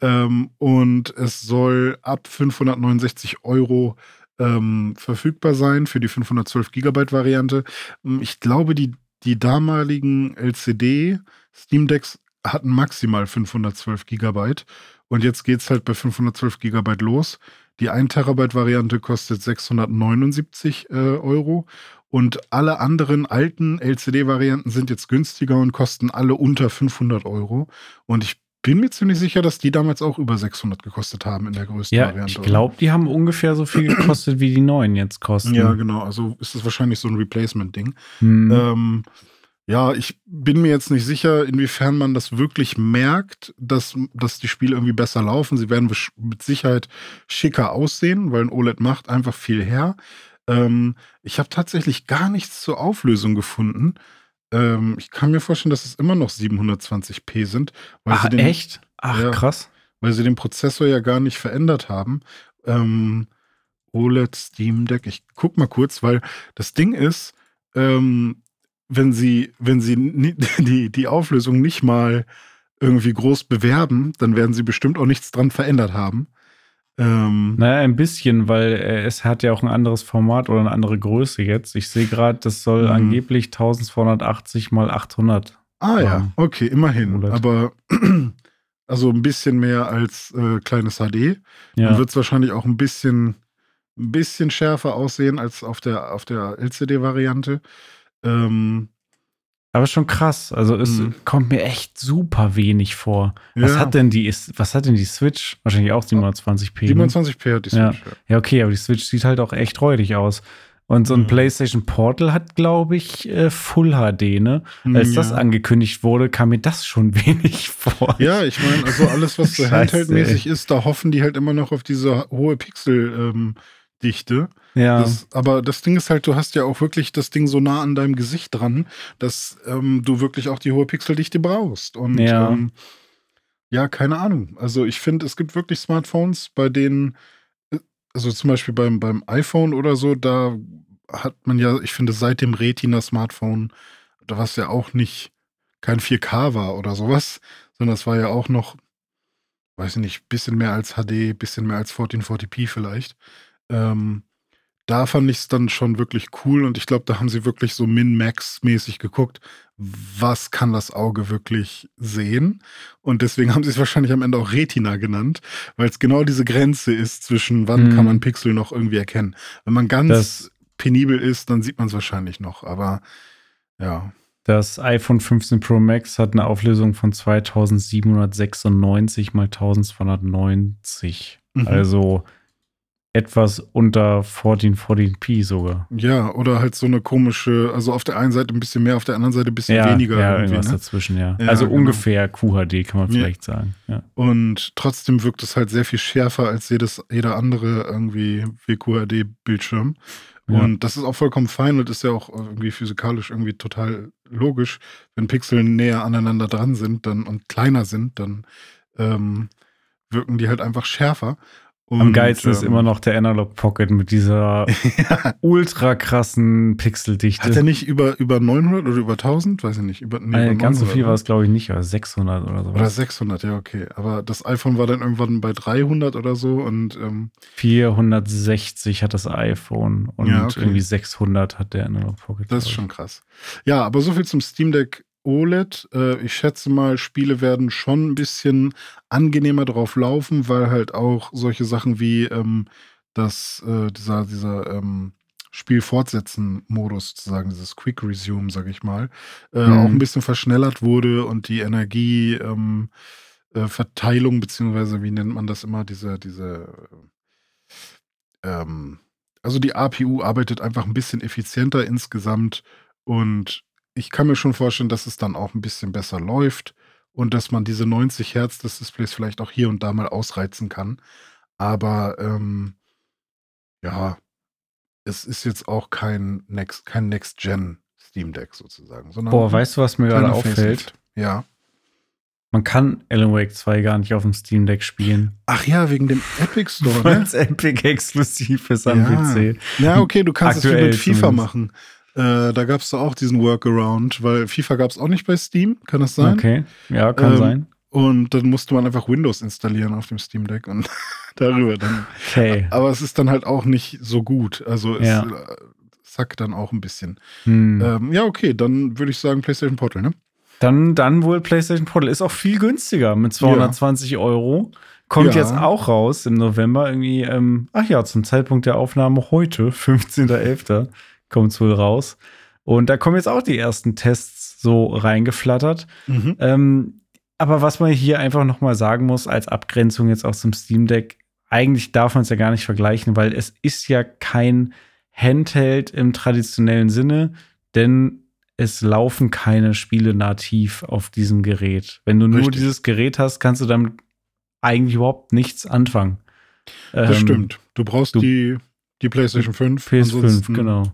Ähm, und es soll ab 569 Euro ähm, verfügbar sein für die 512 Gigabyte Variante. Ähm, Ich glaube, die, die damaligen LCD Steam Decks hatten maximal 512 Gigabyte. Und jetzt geht es halt bei 512 Gigabyte los. Die 1 Terabyte Variante kostet 679 äh, Euro. Und alle anderen alten LCD-Varianten sind jetzt günstiger und kosten alle unter 500 Euro. Und ich bin mir ziemlich sicher, dass die damals auch über 600 gekostet haben in der größten Ja, Variante. ich glaube, die haben ungefähr so viel gekostet, wie die neuen jetzt kosten. Ja, genau. Also ist das wahrscheinlich so ein Replacement-Ding. Hm. Ähm, ja, ich bin mir jetzt nicht sicher, inwiefern man das wirklich merkt, dass, dass die Spiele irgendwie besser laufen. Sie werden mit Sicherheit schicker aussehen, weil ein OLED macht einfach viel her. Ähm, ich habe tatsächlich gar nichts zur Auflösung gefunden. Ähm, ich kann mir vorstellen, dass es immer noch 720p sind, weil, ah, sie, den, echt? Ach, Ja. krass. weil sie den Prozessor ja gar nicht verändert haben. Ähm, OLED Steam Deck, ich guck mal kurz, weil das Ding ist, ähm, wenn sie, wenn sie die, die Auflösung nicht mal irgendwie groß bewerben, dann werden sie bestimmt auch nichts dran verändert haben. Ähm, Naja, ein bisschen, weil äh, es hat ja auch ein anderes Format oder eine andere Größe jetzt. Ich sehe gerade, das soll Mhm. angeblich 1280 mal 800. ah ja, okay, immerhin. Aber also ein bisschen mehr als äh, kleines HD. Dann Ja, wird es wahrscheinlich auch ein bisschen, ein bisschen schärfer aussehen als auf der, auf der LCD-Variante. Ähm, aber schon krass. Also es Mhm. kommt mir echt super wenig vor. Was Ja. hat denn die, was hat denn die Switch? Wahrscheinlich auch 720p. ne? 27p hat die Ja. Switch. Ja. Ja, okay, aber die Switch sieht halt auch echt räudig aus. Und so ein Mhm. PlayStation Portal hat, glaube ich, äh, Full HD, ne? Als das ja. angekündigt wurde, kam mir das schon wenig vor. Ja, ich meine, also alles, was so Handheld-mäßig ist, da hoffen die halt immer noch auf diese hohe Pixel-Dichte. Ja. Das, aber das Ding ist halt, du hast ja auch wirklich das Ding so nah an deinem Gesicht dran, dass ähm, du wirklich auch die hohe Pixeldichte brauchst. Und Ja. ähm, ja, keine Ahnung. Also ich finde, es gibt wirklich Smartphones, bei denen, äh, also zum Beispiel beim, beim iPhone oder so, da hat man ja, ich finde, seit dem Retina-Smartphone, da was ja auch nicht kein 4K war oder sowas, sondern es war ja auch noch, weiß ich nicht, bisschen mehr als HD, bisschen mehr als 1440p vielleicht. Ähm, da fand ich es dann schon wirklich cool und ich glaube, da haben sie wirklich so Min-Max-mäßig geguckt, was kann das Auge wirklich sehen. Und deswegen haben sie es wahrscheinlich am Ende auch Retina genannt, weil es genau diese Grenze ist zwischen, wann Mhm. kann man Pixel noch irgendwie erkennen. Wenn man ganz Das- penibel ist, dann sieht man es wahrscheinlich noch, aber ja. Das iPhone 15 Pro Max hat eine Auflösung von 2796 mal 1290. Mhm. Also etwas unter 1440p sogar. Ja, oder halt so eine komische, also auf der einen Seite ein bisschen mehr, auf der anderen Seite ein bisschen Ja, weniger. ja irgendwie, irgendwas ne? dazwischen, ja. Ja, also genau. ungefähr QHD kann man vielleicht sagen. Ja. Und trotzdem wirkt es halt sehr viel schärfer als jedes, jeder andere irgendwie WQHD-Bildschirm. Und das ist auch vollkommen fein und ist ja auch irgendwie physikalisch irgendwie total logisch. Wenn Pixel näher aneinander dran sind dann, und kleiner sind, dann ähm, wirken die halt einfach schärfer. Und, Am geilsten ist ähm, immer noch der Analog Pocket mit dieser ultra krassen Pixeldichte. Hat er nicht über, über 900 oder über 1000? Weiß ich nicht. Über, nee, äh, über ganz so 900, viel ne? war es, glaube ich, nicht, aber 600 oder so. Oder 600, ja, okay. Aber das iPhone war dann irgendwann bei 300 oder so und ähm, 460 hat das iPhone und Ja, okay. irgendwie 600 hat der Analog Pocket. das ist schon krass. Ja, aber so viel zum Steam Deck OLED. Äh, ich schätze mal, Spiele werden schon ein bisschen angenehmer drauf laufen, weil halt auch solche Sachen wie ähm, das, äh, dieser, dieser ähm, Spiel fortsetzen Modus sozusagen, dieses Quick Resume, sag ich mal, äh, Mhm. auch ein bisschen verschnellert wurde und die Energie ähm, äh, beziehungsweise wie nennt man das immer, diese, diese ähm, also die APU arbeitet einfach ein bisschen effizienter insgesamt und ich kann mir schon vorstellen, dass es dann auch ein bisschen besser läuft und dass man diese 90 Hertz des Displays vielleicht auch hier und da mal ausreizen kann. Aber ähm, ja, es ist jetzt auch kein Next, kein Next-Gen Steam Deck sozusagen. Boah, weißt du, was mir gerade auffällt? Facelift. Ja. Man kann Alan Wake 2 gar nicht auf dem Steam Deck spielen. Ach ja, wegen dem Epic Store, Weil ne? es Epic exklusiv ist am Ja. PC. Ja, okay, du kannst es wie Aktuell mit FIFA zumindest. machen. Äh, da gab es auch diesen Workaround, weil FIFA gab es auch nicht bei Steam, kann das sein? Okay, ja, kann Ähm, sein. Und dann musste man einfach Windows installieren auf dem Steam Deck und darüber dann. Okay. Aber es ist dann halt auch nicht so gut. Also es Ja. äh, sackt dann auch ein bisschen. Hm. Ähm, ja, okay, dann würde ich sagen PlayStation Portal, ne? Dann, dann wohl PlayStation Portal ist auch viel günstiger mit 220 Euro. Kommt Ja. jetzt auch raus im November irgendwie. Ähm, ach ja, zum Zeitpunkt der Aufnahme heute, 15.11. kommt es wohl raus. Und da kommen jetzt auch die ersten Tests so reingeflattert. Mhm. Ähm, aber was man hier einfach noch mal sagen muss als Abgrenzung jetzt auch zum Steam Deck, eigentlich darf man es ja gar nicht vergleichen, weil es ist ja kein Handheld im traditionellen Sinne, denn es laufen keine Spiele nativ auf diesem Gerät. Wenn du nur Richtig. dieses Gerät hast, kannst du damit eigentlich überhaupt nichts anfangen. Das Ähm, stimmt. Du brauchst du- die, die PlayStation 5. PS5, ansonsten genau.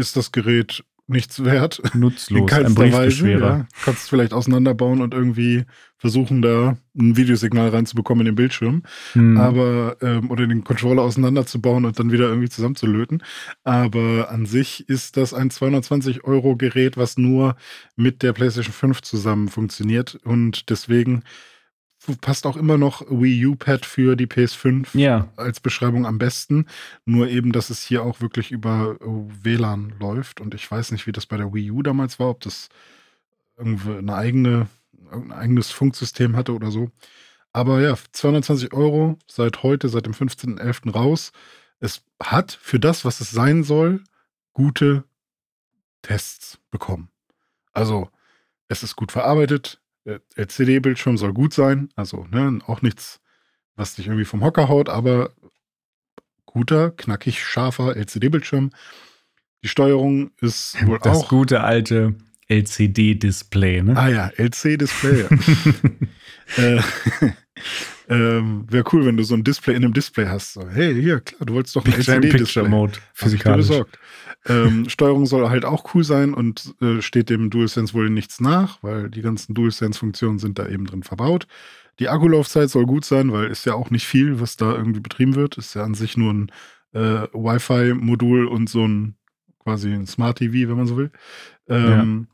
Ist das Gerät nichts wert. In Nutzlos, ein keinster Weise. Briefbeschwerer. Ja. Kannst es vielleicht auseinanderbauen und irgendwie versuchen, da ein Videosignal reinzubekommen in den Bildschirm. Hm. aber ähm, oder den Controller auseinanderzubauen und dann wieder irgendwie zusammenzulöten. Aber an sich ist das ein 220 Euro Gerät, was nur mit der PlayStation 5 zusammen funktioniert und deswegen passt auch immer noch Wii U Pad für die PS5 ja, als Beschreibung am besten. Nur eben, dass es hier auch wirklich über äh, WLAN läuft und ich weiß nicht, wie das bei der Wii U damals war, ob das irgendwie eine eigene, ein eigenes Funksystem hatte oder so. Aber ja, 220 Euro seit heute, seit dem 15.11. raus. Es hat für das, was es sein soll, gute Tests bekommen. Also, es ist gut verarbeitet. Der LCD-Bildschirm soll gut sein. Also, ne, auch nichts, was dich irgendwie vom Hocker haut, aber guter, knackig scharfer LCD-Bildschirm. Die Steuerung ist wohl das auch. gute alte LCD-Display, ne? Ah ja, LC-Display. äh, ähm, Wäre cool, wenn du so ein Display in einem Display hast. So, hey, hier, klar, du wolltest doch ein LCD-Display. Physikalisch. besorgt. ähm, Steuerung soll halt auch cool sein und äh, steht dem DualSense wohl nichts nach, weil die ganzen DualSense-Funktionen sind da eben drin verbaut. Die Akkulaufzeit soll gut sein, weil ist ja auch nicht viel, was da irgendwie betrieben wird. Ist ja an sich nur ein äh, Wi-Fi-Modul und so ein quasi ein Smart TV, wenn man so will. Ähm,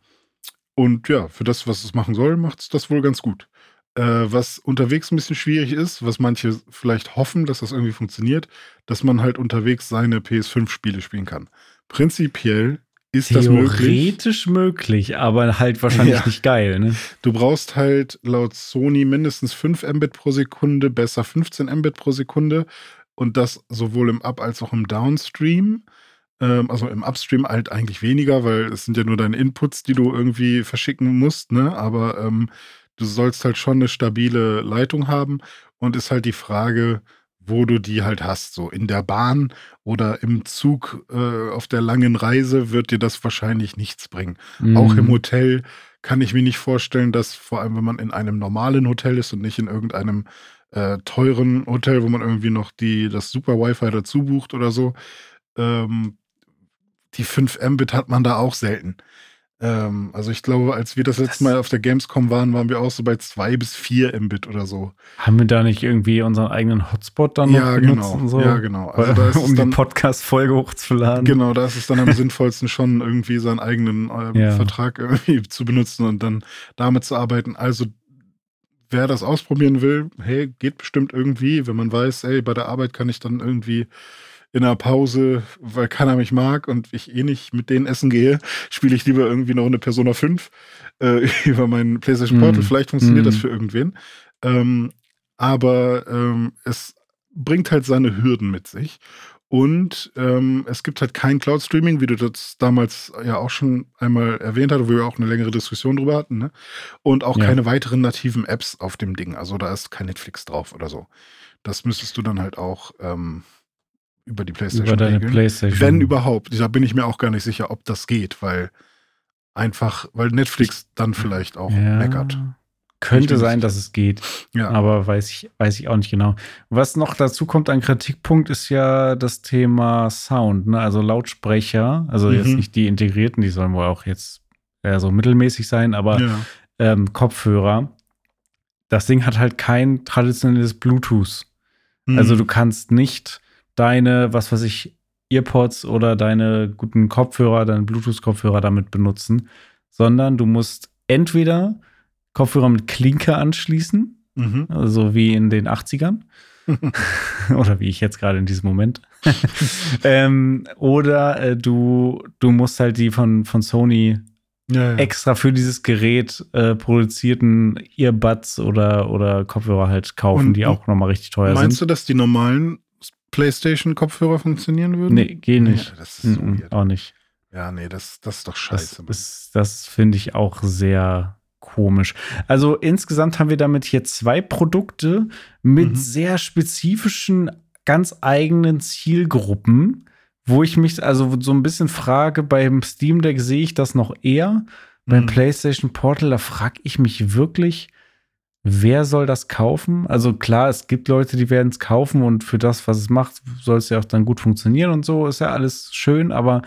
Und ja, für das, was es machen soll, macht es das wohl ganz gut. Äh, was unterwegs ein bisschen schwierig ist, was manche vielleicht hoffen, dass das irgendwie funktioniert, dass man halt unterwegs seine PS5-Spiele spielen kann. Prinzipiell ist das möglich. Theoretisch möglich, aber halt wahrscheinlich Ja. nicht geil, ne? Du brauchst halt laut Sony mindestens 5 Mbit pro Sekunde, besser 15 Mbit pro Sekunde und das sowohl im Up- als auch im Downstream. Ähm, also im Upstream halt eigentlich weniger, weil es sind ja nur deine Inputs, die du irgendwie verschicken musst, ne? Aber ähm, du sollst halt schon eine stabile Leitung haben und ist halt die Frage, wo du die halt hast. So in der Bahn oder im Zug äh, auf der langen Reise wird dir das wahrscheinlich nichts bringen. Auch im Mhm. Hotel kann ich mir nicht vorstellen, dass vor allem, wenn man in einem normalen Hotel ist und nicht in irgendeinem äh, teuren Hotel, wo man irgendwie noch die, das super Wi-Fi dazu bucht oder so, ähm, die 5 Mbit hat man da auch selten. Ähm, also ich glaube, als wir das letzte Mal auf der Gamescom waren, waren wir auch so bei 2 bis 4 Mbit oder so. Haben wir da nicht irgendwie unseren eigenen Hotspot dann noch Ja, benutzt genau. und so? Ja, genau. Also da ist um die dann- Podcast-Folge hochzuladen. Genau, da ist es dann am sinnvollsten schon irgendwie seinen eigenen äh, Ja. Vertrag irgendwie zu benutzen und dann damit zu arbeiten. Also wer das ausprobieren will, hey, geht bestimmt irgendwie, wenn man weiß, ey, bei der Arbeit kann ich dann irgendwie in einer Pause, weil keiner mich mag und ich eh nicht mit denen essen gehe, spiele ich lieber irgendwie noch eine Persona 5 äh, über meinen PlayStation Portal. Mm. Vielleicht funktioniert das Mm. für irgendwen. Ähm, aber ähm, es bringt halt seine Hürden mit sich. Und ähm, es gibt halt kein Cloud-Streaming, wie du das damals ja auch schon einmal erwähnt hast, wo wir auch eine längere Diskussion drüber hatten. Ne? Und auch Ja. keine weiteren nativen Apps auf dem Ding. Also da ist kein Netflix drauf oder so. Das müsstest du dann halt auch ähm, über die PlayStation Über deine regeln. Playstation. Wenn überhaupt. Da bin ich mir auch gar nicht sicher, ob das geht, weil einfach, weil Netflix dann vielleicht auch ja. meckert. Könnte sein, dass es geht, Ja. aber weiß ich, weiß ich auch nicht genau. Was noch dazu kommt an Kritikpunkt ist ja das Thema Sound, ne? also Lautsprecher, also jetzt Mhm. nicht die integrierten, die sollen wohl auch jetzt eher so mittelmäßig sein, aber ja. ähm, Kopfhörer. Das Ding hat halt kein traditionelles Bluetooth. Also Hm. du kannst nicht deine, was weiß ich, Earpods oder deine guten Kopfhörer, deine Bluetooth-Kopfhörer damit benutzen, sondern du musst entweder Kopfhörer mit Klinke anschließen, Mhm. also wie in den 80ern, oder wie ich jetzt gerade in diesem Moment. ähm, oder äh, du, du musst halt die von, von Sony Ja, ja. extra für dieses Gerät äh, produzierten Earbuds oder, oder Kopfhörer halt kaufen, Und die auch nochmal richtig teuer Meinst sind. du, dass die normalen PlayStation-Kopfhörer funktionieren würden? Nee, gehen nicht. Ja, das ist Mhm, auch nicht. Ja, nee, das, das ist doch Das, scheiße. Mann. ist, das finde ich auch sehr komisch. Also insgesamt haben wir damit hier zwei Produkte mit Mhm. sehr spezifischen, ganz eigenen Zielgruppen, wo ich mich also so ein bisschen frage, beim Steam Deck sehe ich das noch eher. Beim Mhm. PlayStation Portal, da frage ich mich wirklich, wer soll das kaufen? Also klar, es gibt Leute, die werden es kaufen und für das, was es macht, soll es ja auch dann gut funktionieren und so, ist ja alles schön, aber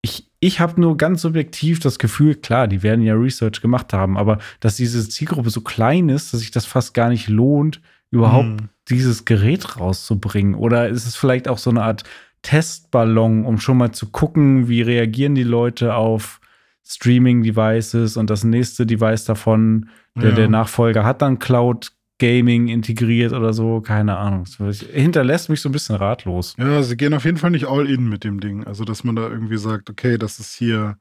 ich, ich habe nur ganz subjektiv das Gefühl, klar, die werden ja Research gemacht haben, aber dass diese Zielgruppe so klein ist, dass sich das fast gar nicht lohnt, überhaupt Mhm. dieses Gerät rauszubringen. Oder ist es vielleicht auch so eine Art Testballon, um schon mal zu gucken, wie reagieren die Leute auf Streaming-Devices und das nächste Device davon, der, Ja. der Nachfolger hat dann Cloud Gaming integriert oder so, keine Ahnung. Das hinterlässt mich so ein bisschen ratlos. Ja, sie gehen auf jeden Fall nicht all in mit dem Ding. Also, dass man da irgendwie sagt, okay, das ist hier,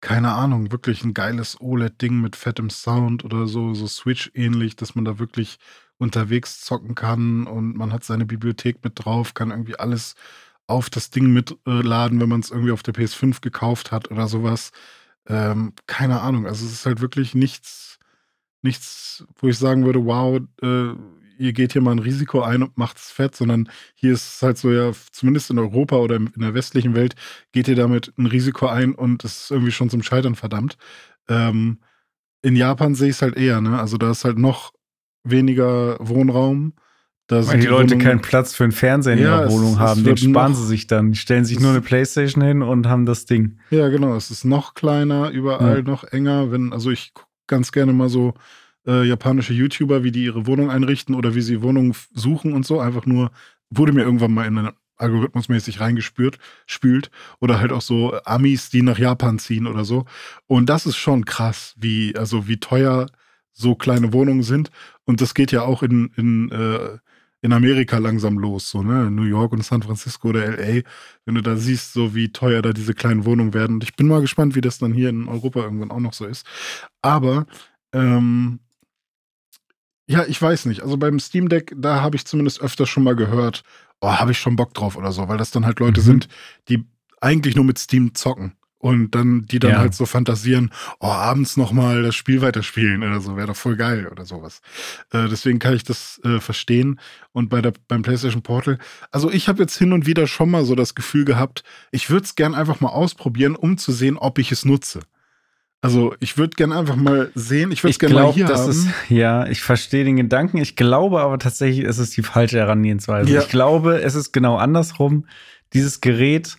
keine Ahnung, wirklich ein geiles OLED-Ding mit fettem Sound oder so, so Switch-ähnlich, dass man da wirklich unterwegs zocken kann und man hat seine Bibliothek mit drauf, kann irgendwie alles auf das Ding mitladen, wenn man es irgendwie auf der PS5 gekauft hat oder sowas. Ähm, keine Ahnung. Also, es ist halt wirklich nichts, nichts, wo ich sagen würde, wow, äh, ihr geht hier mal ein Risiko ein und macht es fett, sondern hier ist es halt so, ja, zumindest in Europa oder in der westlichen Welt, geht ihr damit ein Risiko ein und es ist irgendwie schon zum Scheitern verdammt. Ähm, in Japan sehe ich es halt eher, ne? Also da ist halt noch weniger Wohnraum. Da Weil die Leute Wohnungen- keinen Platz für einen Fernseher in Ja, ihrer es- Wohnung es haben, den wird sparen sie sich dann. Die stellen sich es- nur eine Playstation hin und haben das Ding. Ja, genau. Es ist noch kleiner, überall Ja. noch enger. Wenn, also ich gucke ganz gerne mal so äh, japanische YouTuber, wie die ihre Wohnung einrichten oder wie sie Wohnungen suchen und so. Einfach nur, wurde mir irgendwann mal in einen algorithmusmäßig reingespült, spült. Oder halt auch so Amis, die nach Japan ziehen oder so. Und das ist schon krass, wie, also wie teuer so kleine Wohnungen sind. Und das geht ja auch in, in, äh, in Amerika langsam los, so, ne? New York und San Francisco oder LA, wenn du da siehst, so wie teuer da diese kleinen Wohnungen werden. Und ich bin mal gespannt, wie das dann hier in Europa irgendwann auch noch so ist. Aber, ähm, ja, ich weiß nicht. Also beim Steam Deck, da habe ich zumindest öfter schon mal gehört, oh, habe ich schon Bock drauf oder so, weil das dann halt Leute Mhm. sind, die eigentlich nur mit Steam zocken. Und dann, die dann Ja. halt so fantasieren, oh, abends nochmal das Spiel weiterspielen oder so, wäre doch voll geil oder sowas. Äh, deswegen kann ich das äh, verstehen. Und bei der, beim PlayStation Portal, also ich habe jetzt hin und wieder schon mal so das Gefühl gehabt, ich würde es gern einfach mal ausprobieren, um zu sehen, ob ich es nutze. Also ich würde gern einfach mal sehen, ich würde es gerne mal hier das haben. ist, ja, ich verstehe den Gedanken. Ich glaube aber tatsächlich, es ist die falsche Herangehensweise. Ja. Ich glaube, es ist genau andersrum. Dieses Gerät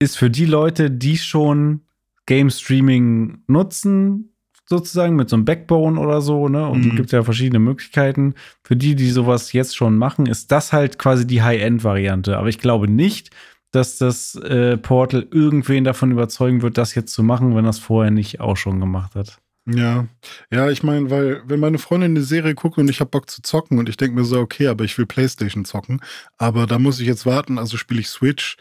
ist für die Leute, die schon Game Streaming nutzen, sozusagen mit so einem Backbone oder so, ne? Und Mhm. es gibt ja verschiedene Möglichkeiten. Für die, die sowas jetzt schon machen, ist das halt quasi die High-End-Variante. Aber ich glaube nicht, dass das äh, Portal irgendwen davon überzeugen wird, das jetzt zu machen, wenn das vorher nicht auch schon gemacht hat. Ja, ja, ich meine, weil wenn meine Freundin eine Serie guckt und ich habe Bock zu zocken und ich denke mir so, okay, aber ich will Playstation zocken, aber da muss ich jetzt warten, also spiele ich Switch.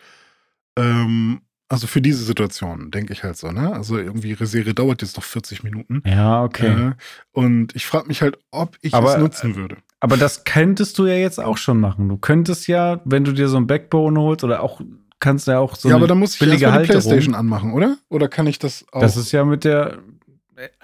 Ähm, also für diese Situation denke ich halt so, ne? Also irgendwie ihre Serie dauert jetzt noch 40 Minuten. Ja, okay. Äh, und ich frage mich halt, ob ich Aber, es nutzen würde. Aber das könntest du ja jetzt auch schon machen. Du könntest ja, wenn du dir so ein Backbone holst oder auch kannst du ja auch so ja, eine aber dann muss ich billige erstmal die Halterung. Playstation anmachen, oder? Oder kann ich das auch? Das ist ja mit der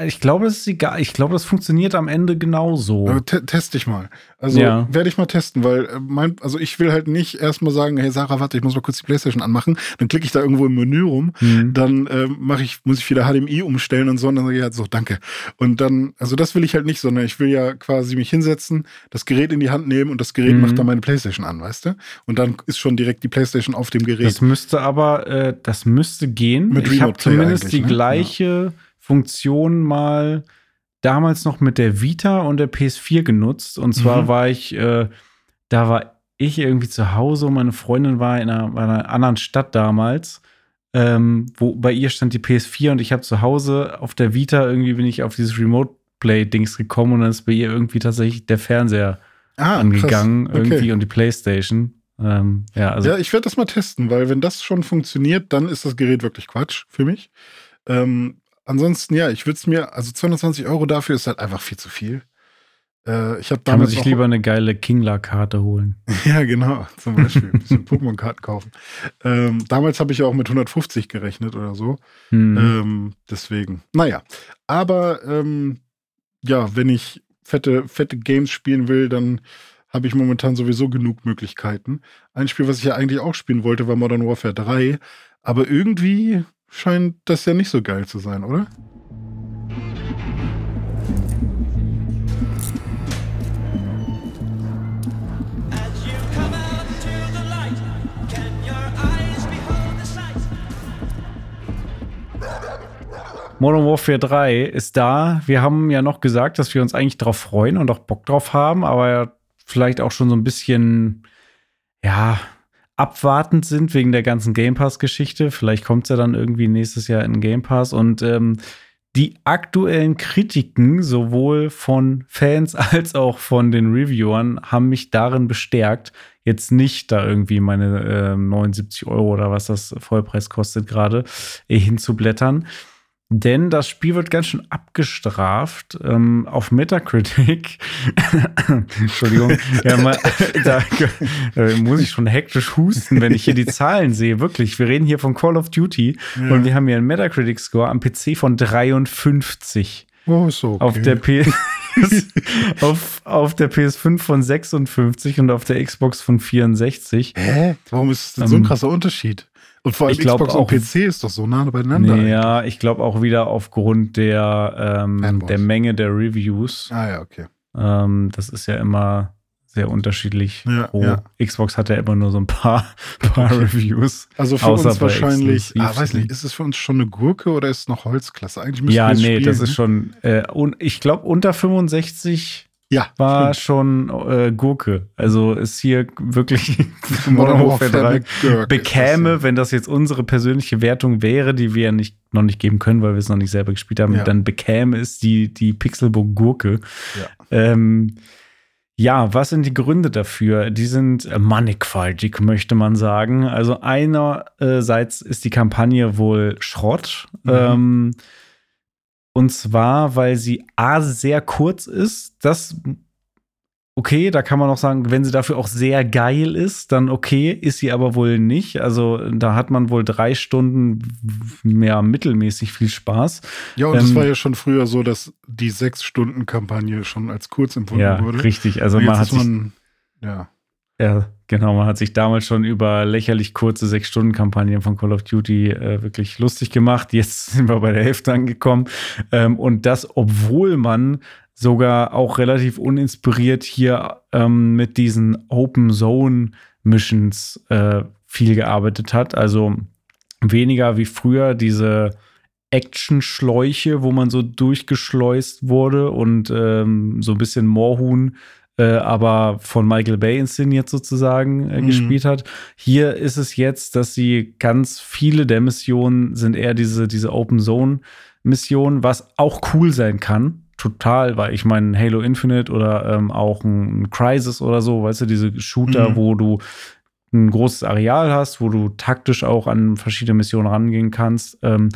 ich glaube, das ist egal. Ich glaube, das funktioniert am Ende genauso. Aber te teste ich mal. Also Ja. werde ich mal testen, weil äh, mein, also ich will halt nicht erstmal sagen, hey Sarah, warte, ich muss mal kurz die Playstation anmachen. Dann klicke ich da irgendwo im Menü rum, Hm. dann ähm, mache ich, muss ich wieder HDMI umstellen und so, und dann sage ich halt so, danke. Und dann, also das will ich halt nicht, sondern ich will ja quasi mich hinsetzen, das Gerät in die Hand nehmen und das Gerät Mhm. macht dann meine Playstation an, weißt du? Und dann ist schon direkt die Playstation auf dem Gerät. Das müsste aber, äh, das müsste gehen. Mit ich habe zumindest die ne? gleiche Funktion mal damals noch mit der Vita und der PS4 genutzt. Und zwar Mhm. war ich, äh, da war ich irgendwie zu Hause und meine Freundin war in einer, einer anderen Stadt damals. Ähm, wo bei ihr stand die PS4 und ich habe zu Hause auf der Vita irgendwie bin ich auf dieses Remote Play Dings gekommen und dann ist bei ihr irgendwie tatsächlich der Fernseher ah, angegangen. Okay. irgendwie und die Playstation. Ähm, ja, also ja, ich werde das mal testen, weil wenn das schon funktioniert, dann ist das Gerät wirklich Quatsch für mich. Ähm, ansonsten, ja, ich würde es mir, also 220 Euro dafür ist halt einfach viel zu viel. Äh, ich habe kann man sich lieber eine geile Kingler-Karte holen. Ja, genau, zum Beispiel. Ein bisschen Pokémon-Karten kaufen. Ähm, damals habe ich ja auch mit 150 gerechnet oder so. Hm. Ähm, deswegen. Naja. Aber ähm, ja, wenn ich fette, fette Games spielen will, dann habe ich momentan sowieso genug Möglichkeiten. Ein Spiel, was ich ja eigentlich auch spielen wollte, war Modern Warfare 3. Aber irgendwie scheint das ja nicht so geil zu sein, oder? Modern Warfare 3 ist da. Wir haben ja noch gesagt, dass wir uns eigentlich darauf freuen und auch Bock drauf haben, aber vielleicht auch schon so ein bisschen, ja, abwartend sind wegen der ganzen Game Pass-Geschichte. Vielleicht kommt es ja dann irgendwie nächstes Jahr in Game Pass und ähm, die aktuellen Kritiken sowohl von Fans als auch von den Reviewern haben mich darin bestärkt, jetzt nicht da irgendwie meine ähm, 79 Euro oder was das Vollpreis kostet gerade äh, hinzublättern. Denn das Spiel wird ganz schön abgestraft ähm, auf Metacritic. Entschuldigung. ja, mal, da äh, muss ich schon hektisch husten, wenn ich hier die Zahlen sehe. Wirklich, wir reden hier von Call of Duty Ja. und wir haben hier einen Metacritic-Score am PC von 53. Oh, ist so. Okay. Auf der PS auf, auf der PS5 von 56 und auf der Xbox von 64. Hä? Warum ist das so ein Ähm, krasser Unterschied? Und vor allem ich glaub Xbox auch- und PC ist doch so nah beieinander. Ja, ich glaube auch wieder aufgrund der, ähm, der Menge der Reviews. Ah ja, okay. Ähm, das ist ja immer sehr unterschiedlich. Ja, ja. Xbox hat ja immer nur so ein paar, paar Okay. Reviews. Also für uns wahrscheinlich, ah, weiß nicht, ist es für uns schon eine Gurke oder ist es noch Holzklasse? Eigentlich müssen Ja, wir nee, das spielen, ist schon, äh, und ich glaube, unter 65 Ja, war stimmt. schon äh, Gurke. Also ist hier wirklich Modern Warfare 3 McGurk ist bekäme, das, wenn das jetzt unsere persönliche Wertung wäre, die wir ja nicht, noch nicht geben können, weil wir es noch nicht selber gespielt haben, Ja. dann bekäme es die, die Pixelbook Gurke. Ja. Ähm, ja, was sind die Gründe dafür? Die sind äh, mannigfaltig, möchte man sagen. Also einerseits ist die Kampagne wohl Schrott. Mhm. Ähm, und zwar, weil sie A sehr kurz ist. Das okay, da kann man auch sagen, wenn sie dafür auch sehr geil ist, dann okay, ist sie aber wohl nicht. Also da hat man wohl drei Stunden mehr mittelmäßig viel Spaß. Ja, und es Ähm, war ja schon früher so, dass die Sechs-Stunden-Kampagne schon als kurz empfunden ja, wurde. richtig. Also man hat man, ja. ja, genau, man hat sich damals schon über lächerlich kurze Sechs-Stunden-Kampagnen von Call of Duty äh, wirklich lustig gemacht. Jetzt sind wir bei der Hälfte angekommen. Ähm, und das, obwohl man sogar auch relativ uninspiriert hier ähm, mit diesen Open Zone Missions äh, viel gearbeitet hat. Also weniger wie früher diese Action-Schläuche, wo man so durchgeschleust wurde und ähm, so ein bisschen Moorhuhn, äh, aber von Michael Bay inszeniert sozusagen äh, Mhm. gespielt hat. Hier ist es jetzt, dass sie ganz viele der Missionen sind eher diese, diese Open Zone Missionen, was auch cool sein kann. Total, weil ich meine, Halo Infinite oder ähm, auch ein Crisis oder so, weißt du, diese Shooter, Mhm. wo du ein großes Areal hast, wo du taktisch auch an verschiedene Missionen rangehen kannst. Ähm,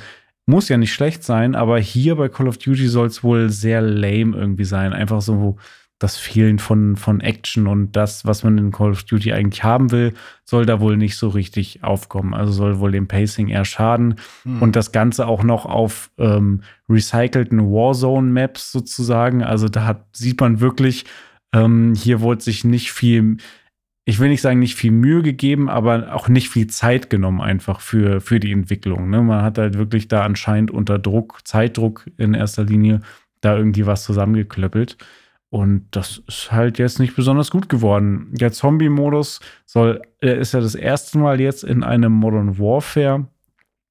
muss ja nicht schlecht sein, aber hier bei Call of Duty soll es wohl sehr lame irgendwie sein. Einfach so das Fehlen von, von Action und das, was man in Call of Duty eigentlich haben will, soll da wohl nicht so richtig aufkommen. Also soll wohl dem Pacing eher schaden. Hm. Und das Ganze auch noch auf ähm, recycelten Warzone-Maps sozusagen. Also da hat, sieht man wirklich, ähm, hier wurde sich nicht viel, ich will nicht sagen, nicht viel Mühe gegeben, aber auch nicht viel Zeit genommen einfach für, für die Entwicklung. Ne? Man hat halt wirklich da anscheinend unter Druck, Zeitdruck in erster Linie, da irgendwie was zusammengeklöppelt. Und das ist halt jetzt nicht besonders gut geworden. Der Zombie-Modus soll, er ist ja das erste Mal jetzt in einem Modern Warfare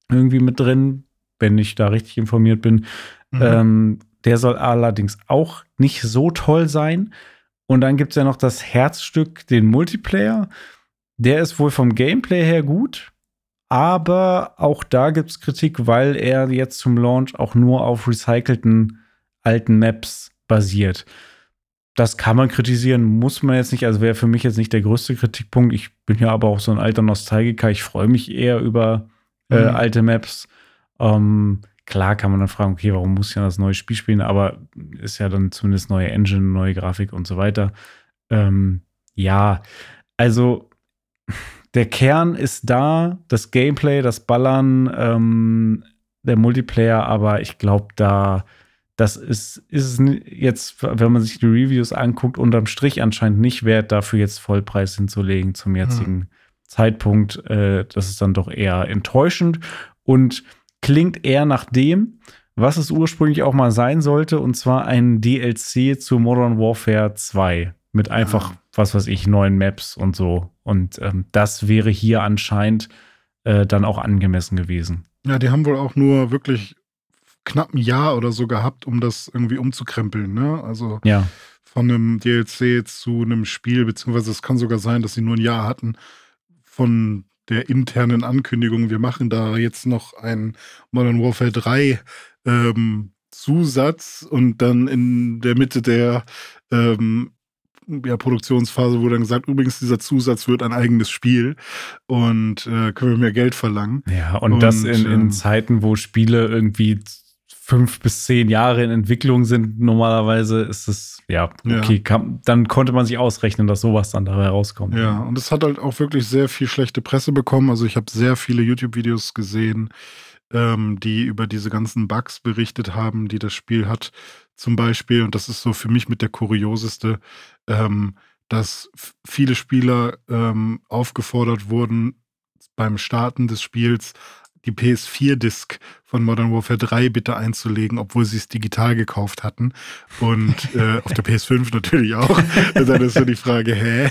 irgendwie mit drin, wenn ich da richtig informiert bin. Mhm. Ähm, der soll allerdings auch nicht so toll sein. Und dann gibt es ja noch das Herzstück, den Multiplayer. Der ist wohl vom Gameplay her gut, aber auch da gibt es Kritik, weil er jetzt zum Launch auch nur auf recycelten alten Maps basiert. Das kann man kritisieren, muss man jetzt nicht. Also wäre für mich jetzt nicht der größte Kritikpunkt. Ich bin ja aber auch so ein alter Nostalgiker. Ich freue mich eher über äh, Mhm. alte Maps. Ähm, klar kann man dann fragen, okay, warum muss ich ja das neue Spiel spielen? Aber ist ja dann zumindest neue Engine, neue Grafik und so weiter. Ähm, ja, also der Kern ist da, das Gameplay, das Ballern, ähm, der Multiplayer, aber ich glaube, da, das ist, ist jetzt, wenn man sich die Reviews anguckt, unterm Strich anscheinend nicht wert, dafür jetzt Vollpreis hinzulegen zum jetzigen Zeitpunkt. Äh, das ist dann doch eher enttäuschend und klingt eher nach dem, was es ursprünglich auch mal sein sollte, und zwar ein DLC zu Modern Warfare 2 mit einfach, Ah. was weiß ich, neuen Maps und so. Und ähm, das wäre hier anscheinend äh, dann auch angemessen gewesen. Ja, die haben wohl auch nur wirklich knapp ein Jahr oder so gehabt, um das irgendwie umzukrempeln. Ne? Also Ja, von einem DLC zu einem Spiel, beziehungsweise es kann sogar sein, dass sie nur ein Jahr hatten von der internen Ankündigung, wir machen da jetzt noch ein Modern Warfare 3 ähm, Zusatz und dann in der Mitte der ähm, ja, Produktionsphase wurde dann gesagt, übrigens, dieser Zusatz wird ein eigenes Spiel und äh, können wir mehr Geld verlangen. ja, und, das Und, in, in ähm, Zeiten, wo Spiele irgendwie fünf bis zehn Jahre in Entwicklung sind, normalerweise ist es, ja, Ja. okay, Kann, dann konnte man sich ausrechnen, dass sowas dann dabei rauskommt. Ja, und es hat halt auch wirklich sehr viel schlechte Presse bekommen. Also ich habe sehr viele YouTube-Videos gesehen, ähm, die über diese ganzen Bugs berichtet haben, die das Spiel hat. Zum Beispiel, und das ist so für mich mit der kurioseste, ähm, dass viele Spieler ähm, aufgefordert wurden, beim Starten des Spiels die PS4-Disc von Modern Warfare 3 bitte einzulegen, obwohl sie es digital gekauft hatten. Und äh, auf der PS5 natürlich auch. Und dann ist so die Frage, hä?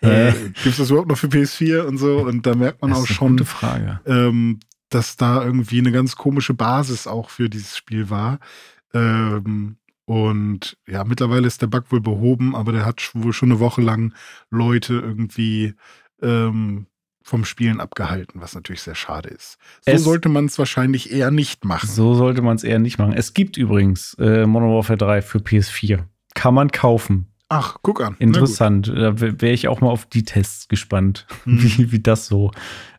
Hä? Äh, Gibt es das überhaupt noch für PS4 und so? Und da merkt man Das auch schon, ähm, dass da irgendwie eine ganz komische Basis auch für dieses Spiel war. Ähm, und ja, mittlerweile ist der Bug wohl behoben, aber der hat wohl schon eine Woche lang Leute irgendwie ähm, vom Spielen abgehalten, was natürlich sehr schade ist. So Es- sollte man es wahrscheinlich eher nicht machen. So sollte man es eher nicht machen. Es gibt übrigens äh, Modern Warfare 3 für PS4. Kann man kaufen. Ach, guck an. Interessant. Da wäre ich auch mal auf die Tests gespannt, Mhm. wie, wie das so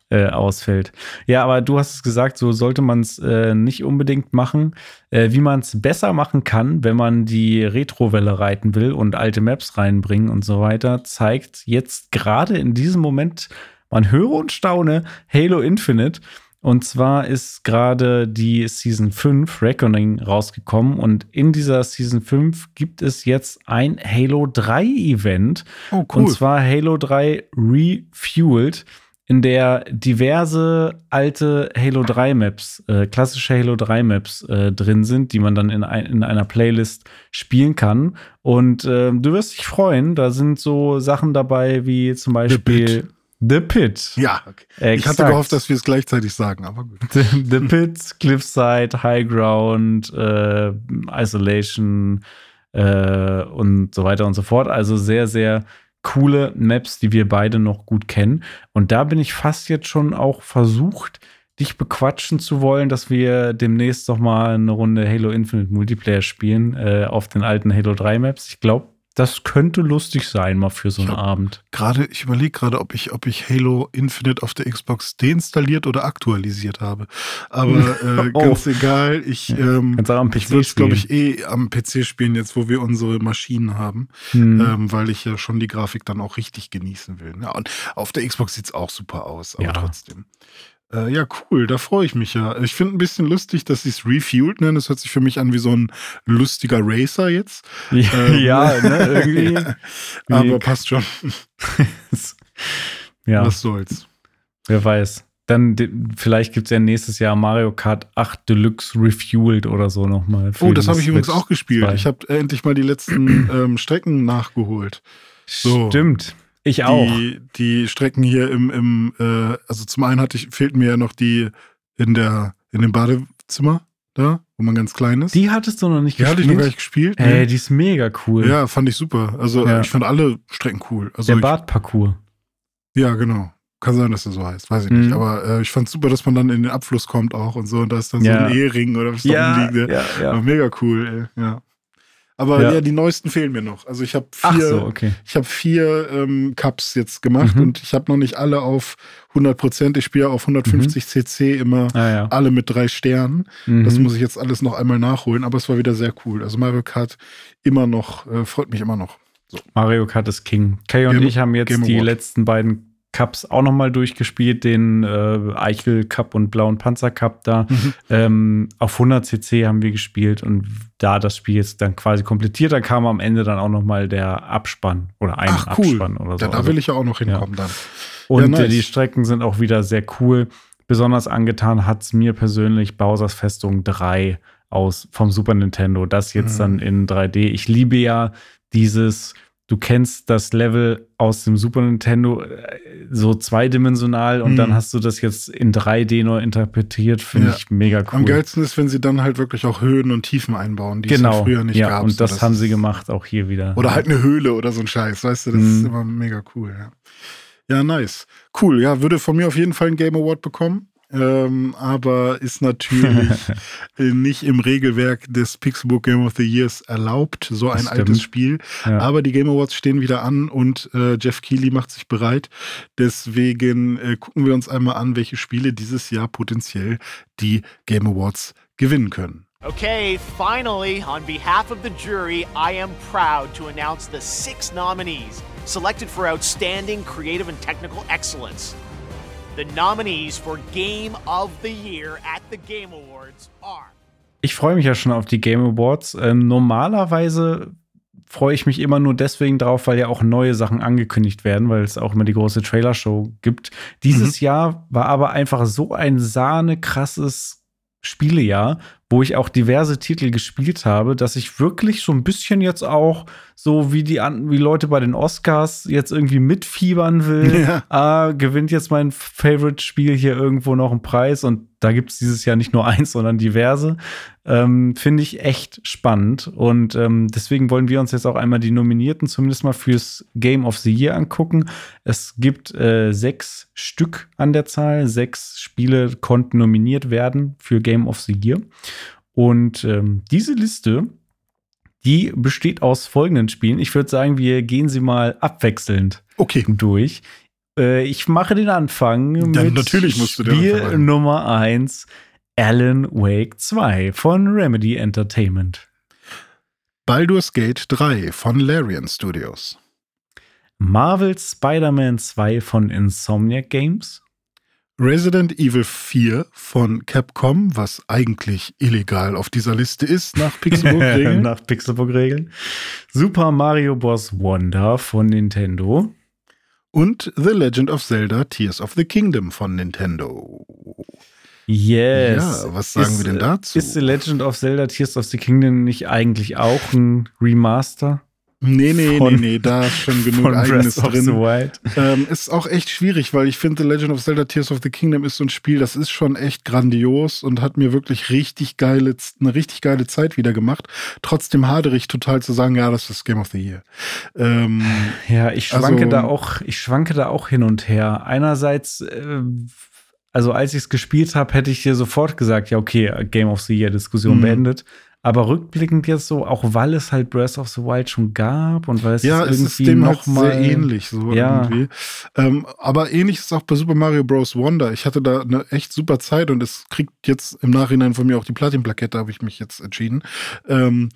äh, ausfällt. Ja, aber du hast es gesagt, so sollte man es äh, nicht unbedingt machen. Äh, wie man es besser machen kann, wenn man die Retrowelle reiten will und alte Maps reinbringen und so weiter, zeigt jetzt gerade in diesem Moment, man höre und staune, Halo Infinite. Und zwar ist gerade die Season 5 Reckoning rausgekommen und in dieser Season 5 gibt es jetzt ein Halo 3 Event. Oh, cool. Und zwar Halo 3 Refueled, in der diverse alte Halo 3 Maps, äh, klassische Halo 3 Maps äh, drin sind, die man dann in, ein, in einer Playlist spielen kann. Und äh, du wirst dich freuen, da sind so Sachen dabei wie zum Beispiel The Pit. ja, okay. Ich hatte gehofft, dass wir es gleichzeitig sagen, aber gut. The, The Pit, Cliffside, High Ground, äh, Isolation äh, und so weiter und so fort. Also sehr, sehr coole Maps, die wir beide noch gut kennen. Und da bin ich fast jetzt schon auch versucht, dich bequatschen zu wollen, dass wir demnächst doch mal eine Runde Halo Infinite Multiplayer spielen äh, auf den alten Halo 3 Maps. Ich glaube, Das könnte lustig sein, mal für so einen Ich Abend. Gerade, ich überlege gerade, ob ich, ob ich Halo Infinite auf der Xbox deinstalliert oder aktualisiert habe. Aber äh, Oh. ganz egal, ich, ähm, Kannst auch am PC ich würde es, glaube ich, eh am PC spielen, jetzt wo wir unsere Maschinen haben, Hm. ähm, weil ich ja schon die Grafik dann auch richtig genießen will. Ja, und auf der Xbox sieht es auch super aus, aber Ja. trotzdem. Äh, ja, cool, da freue ich mich ja. Ich finde ein bisschen lustig, dass sie es Refueled nennen. Das hört sich für mich an wie so ein lustiger Racer jetzt. Ähm, ja, ne, irgendwie. ja, aber passt schon. ja, Was soll's. wer weiß. Dann vielleicht gibt es ja nächstes Jahr Mario Kart 8 Deluxe Refueled oder so nochmal. Oh, das habe ich übrigens auch gespielt. 2. Ich habe endlich mal die letzten ähm, Strecken nachgeholt. So. Stimmt. Ich auch. Die, die Strecken hier im, im äh, also zum einen hatte ich, fehlten mir ja noch die in der, in dem Badezimmer da, wo man ganz klein ist. Die hattest du noch nicht Die hatte ich noch gespielt? gar nicht gespielt. Ey, nee. die ist mega cool. Ja, fand ich super. Also Ja. ich fand alle Strecken cool. Also Der Badparcours. ja, genau. Kann sein, dass er so heißt, weiß ich Mhm. nicht. Aber äh, ich fand super, dass man dann in den Abfluss kommt auch und so. Und da ist dann Ja. so ein Ehering oder was da Ja, rumliegt. ja, War ja. mega cool, ey. ja. Aber Ja. ja. die neuesten fehlen mir noch. Also ich habe vier, so, okay. ich habe vier ähm, Cups jetzt gemacht Mhm. und ich habe noch nicht alle auf 100 Prozent. Ich spiele auf 150 cc immer Ah, ja. alle mit drei Sternen. Mhm. Das muss ich jetzt alles noch einmal nachholen, aber es war wieder sehr cool. Also Mario Kart immer noch, äh, freut mich immer noch. Mario Kart ist King. Kay und Game- ich haben jetzt die letzten beiden Cups auch nochmal durchgespielt, den äh, Eichel Cup und blauen Panzer Cup da. Mhm. Ähm, auf 100 cc haben wir gespielt und da das Spiel jetzt dann quasi komplettiert, da kam am Ende dann auch nochmal der Abspann oder ein Ach cool, Abspann oder so. ja, da Also- will ich ja auch noch hinkommen dann. Und Ja, nice. äh, die Strecken sind auch wieder sehr cool. Besonders angetan hat es mir persönlich Bowser's Festung 3 aus vom Super Nintendo. Das jetzt Mhm. dann in 3D. Ich liebe ja dieses, du kennst das Level aus dem Super Nintendo äh, so zweidimensional und Mhm. dann hast du das jetzt in 3D neu interpretiert. Finde Ja. ich mega cool. Am geilsten ist, wenn sie dann halt wirklich auch Höhen und Tiefen einbauen, die es genau. ja früher nicht ja, gab. und So, das, haben sie gemacht, auch hier wieder. Oder halt eine Höhle oder so ein Scheiß, weißt du, das ist Mhm. immer mega cool, ja. Ja, nice. Cool, ja, würde von mir auf jeden Fall einen Game Award bekommen. Ähm, aber ist natürlich äh, nicht im Regelwerk des Pixelbook Game of the Years erlaubt, so ein Das altes stimmt. Spiel. Ja. Aber die Game Awards stehen wieder an und äh, Jeff Keighley macht sich bereit. Deswegen äh, gucken wir uns einmal an, welche Spiele dieses Jahr potenziell die Game Awards gewinnen können. Okay, finally, on behalf of the jury, I am proud to announce the six nominees selected for outstanding creative and technical excellence. Ich freue mich ja schon auf die Game Awards. Ähm, normalerweise freue ich mich immer nur deswegen drauf, weil ja auch neue Sachen angekündigt werden, weil es auch immer die große Trailer-Show gibt. Dieses Jahr war aber einfach so ein sahne krasses Spielejahr, wo ich auch diverse Titel gespielt habe, dass ich wirklich so ein bisschen jetzt auch so wie die wie Leute bei den Oscars jetzt irgendwie mitfiebern will. Ja. Ah, gewinnt jetzt mein Favorite-Spiel hier irgendwo noch einen Preis und da gibt es dieses Jahr nicht nur eins, sondern diverse. Ähm, Finde ich echt spannend und ähm, deswegen wollen wir uns jetzt auch einmal die Nominierten zumindest mal fürs Game of the Year angucken. Es gibt äh, sechs Stück an der Zahl, sechs Spiele konnten nominiert werden für Game of the Year. Und ähm, diese Liste, die besteht aus folgenden Spielen. Ich würde sagen, wir gehen sie mal abwechselnd Okay. durch. Äh, ich mache den Anfang mit natürlich musst du den Spiel. Nummer 1, Alan Wake 2 von Remedy Entertainment. Baldur's Gate 3 von Larian Studios. Marvel Spider-Man 2 von Insomniac Games. Resident Evil 4 von Capcom, was eigentlich illegal auf dieser Liste ist, nach Pixelbook-Regeln. Nach Pixelbook-Regeln. Super Mario Bros. Wonder von Nintendo. Und The Legend of Zelda Tears of the Kingdom von Nintendo. Yes. Ja, was sagen wir denn dazu? Ist The Legend of Zelda Tears of the Kingdom nicht eigentlich auch ein Remaster? Nee, nee, Von- nee, nee, da ist schon genug eigenes drin. Ähm, ist auch echt schwierig, weil ich finde, The Legend of Zelda Tears of the Kingdom ist so ein Spiel, das ist schon echt grandios und hat mir wirklich richtig geile, eine richtig geile Zeit wieder gemacht. Trotzdem hadere ich total zu sagen, ja, das ist Game of the Year. Ähm, Ja, ich Also- schwanke da auch, ich schwanke da auch hin und her. Einerseits, äh, also als ich es gespielt habe, hätte ich dir sofort gesagt, ja, okay, Game of the Year Diskussion Mhm. beendet. Aber rückblickend jetzt so, auch weil es halt Breath of the Wild schon gab und weil es Ja, ist es ist irgendwie dem noch halt mal sehr ähnlich so Ja. irgendwie. Ähm, aber ähnlich ist auch bei Super Mario Bros. Wonder. Ich hatte da eine echt super Zeit und es kriegt jetzt im Nachhinein von mir auch die Platin-Plakette, habe ich mich jetzt entschieden. Ähm,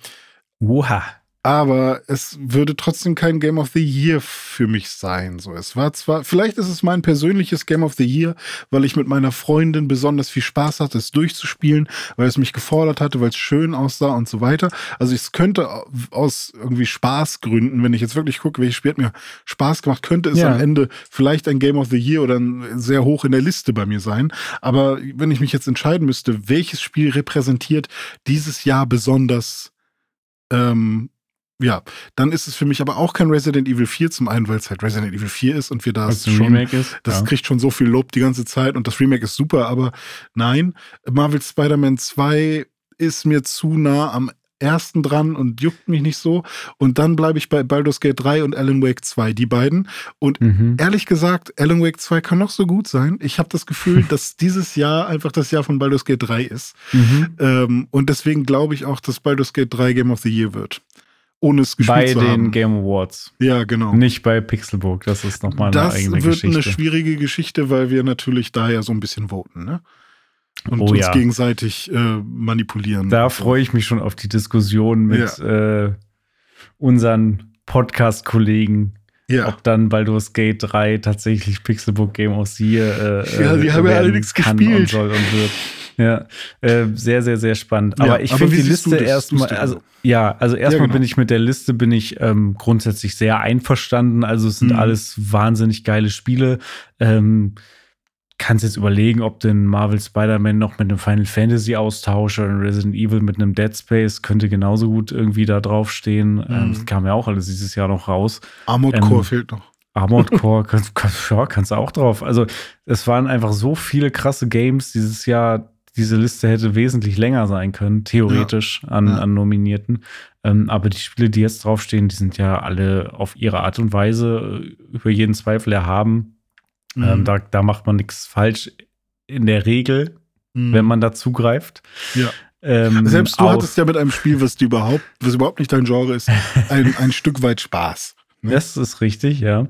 Oha. Aber es würde trotzdem kein Game of the Year für mich sein. So, es war zwar, vielleicht ist es mein persönliches Game of the Year, weil ich mit meiner Freundin besonders viel Spaß hatte, es durchzuspielen, weil es mich gefordert hatte, weil es schön aussah und so weiter. Also es könnte aus irgendwie Spaßgründen, wenn ich jetzt wirklich gucke, welches Spiel hat mir Spaß gemacht, könnte es Ja. am Ende vielleicht ein Game of the Year oder ein sehr hoch in der Liste bei mir sein. Aber wenn ich mich jetzt entscheiden müsste, welches Spiel repräsentiert dieses Jahr besonders ähm, ja, dann ist es für mich aber auch kein Resident Evil 4, zum einen, weil es halt Resident Evil 4 ist und wir da ein schon, Remake ist. das ja. kriegt schon so viel Lob die ganze Zeit und das Remake ist super, aber nein, Marvel Spider-Man 2 ist mir zu nah am ersten dran und juckt mich nicht so. Und dann bleibe ich bei Baldur's Gate 3 und Alan Wake 2, die beiden. Und Mhm. ehrlich gesagt, Alan Wake 2 kann noch so gut sein. Ich habe das Gefühl, dass dieses Jahr einfach das Jahr von Baldur's Gate 3 ist. Mhm. Ähm, und deswegen glaube ich auch, dass Baldur's Gate 3 Game of the Year wird. Ohne es gespielt Bei zu den haben. Game Awards. ja, genau. Nicht bei Pixelburg. Das ist nochmal eine das eigene wird Geschichte. eine schwierige Geschichte, weil wir natürlich da ja so ein bisschen voten, ne? Und Oh uns ja. gegenseitig äh, manipulieren. Da freue ich mich schon auf die Diskussion mit äh, unseren Podcast-Kollegen, Ja. ob dann Baldur's Gate 3 tatsächlich Pixelbook Game of the Year äh, Ja, die äh, haben ja alle nichts gespielt. Und soll und wird. Ja, äh, sehr, sehr, sehr spannend. Ja, aber ich aber finde die Liste erstmal, also so? ja, also erstmal genau. bin ich mit der Liste bin ich ähm, grundsätzlich sehr einverstanden. Also es sind Mhm. alles wahnsinnig geile Spiele. Ähm, kannst jetzt überlegen, ob den Marvel Spider-Man noch mit einem Final Fantasy austausche oder Resident Evil mit einem Dead Space könnte genauso gut irgendwie da draufstehen. Ähm, Mhm. das kam ja auch alles dieses Jahr noch raus. Armored ähm, Core fehlt noch. Armored Core, kannst, kannst, ja, kannst du auch drauf. Also, es waren einfach so viele krasse Games dieses Jahr. Diese Liste hätte wesentlich länger sein können, theoretisch, an, Ja. an Nominierten. Ähm, aber die Spiele, die jetzt draufstehen, die sind ja alle auf ihre Art und Weise äh, über jeden Zweifel erhaben. Ähm, Mhm. da, da macht man nichts falsch in der Regel, Mhm. wenn man da zugreift. Ja. Ähm, Selbst du hattest ja mit einem Spiel, was überhaupt, was überhaupt nicht dein Genre ist, ein, ein Stück weit Spaß. Ne? Das ist richtig, ja.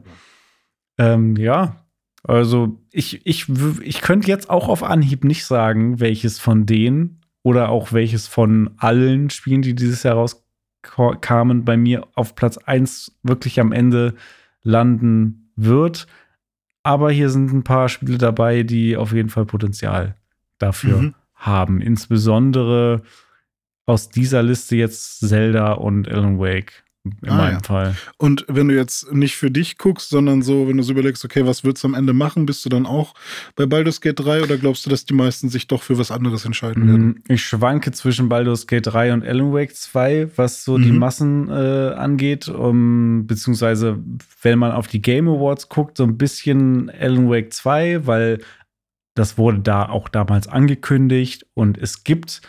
Ähm, ja, also ich, ich, ich könnte jetzt auch auf Anhieb nicht sagen, welches von denen oder auch welches von allen Spielen, die dieses Jahr rauskamen, bei mir auf Platz 1 wirklich am Ende landen wird. Aber hier sind ein paar Spiele dabei, die auf jeden Fall Potenzial dafür Mhm. haben. Insbesondere aus dieser Liste jetzt Zelda und Alan Wake in Ah, meinem ja. Fall. Und wenn du jetzt nicht für dich guckst, sondern so, wenn du so überlegst, okay, was wird's am Ende machen, bist du dann auch bei Baldur's Gate 3 oder glaubst du, dass die meisten sich doch für was anderes entscheiden werden? Mm, Ich schwanke zwischen Baldur's Gate 3 und Alan Wake 2, was so die Mhm. Massen äh, angeht. Um, beziehungsweise, wenn man auf die Game Awards guckt, so ein bisschen Alan Wake 2, weil das wurde da auch damals angekündigt. Und es gibt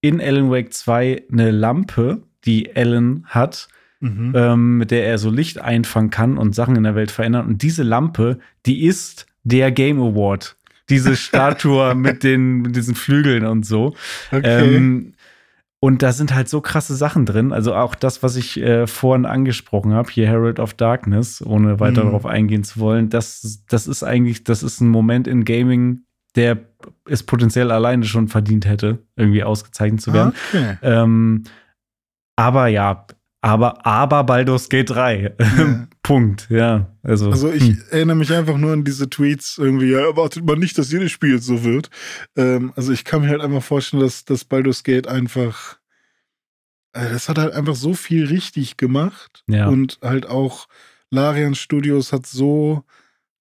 in Alan Wake 2 eine Lampe, die Alan hat, Mhm. ähm, mit der er so Licht einfangen kann und Sachen in der Welt verändern. Und diese Lampe, die ist der Game Award. Diese Statue mit, den, mit diesen Flügeln und so. Okay. Ähm, und da sind halt so krasse Sachen drin. Also auch das, was ich äh, vorhin angesprochen habe, hier Herald of Darkness, ohne weiter Mhm. darauf eingehen zu wollen, das, das ist eigentlich, das ist ein Moment in Gaming, der es potenziell alleine schon verdient hätte, irgendwie ausgezeichnet zu werden. okay. Ähm, aber ja, aber, aber Baldur's Gate 3. Ja. Punkt, ja. Also, Also ich hm. erinnere mich einfach nur an diese Tweets irgendwie, ja, erwartet man nicht, dass jedes Spiel so wird. Ähm, also ich kann mir halt einfach vorstellen, dass das Baldur's Gate einfach, äh, das hat halt einfach so viel richtig gemacht. Ja. Und halt auch Larian Studios hat so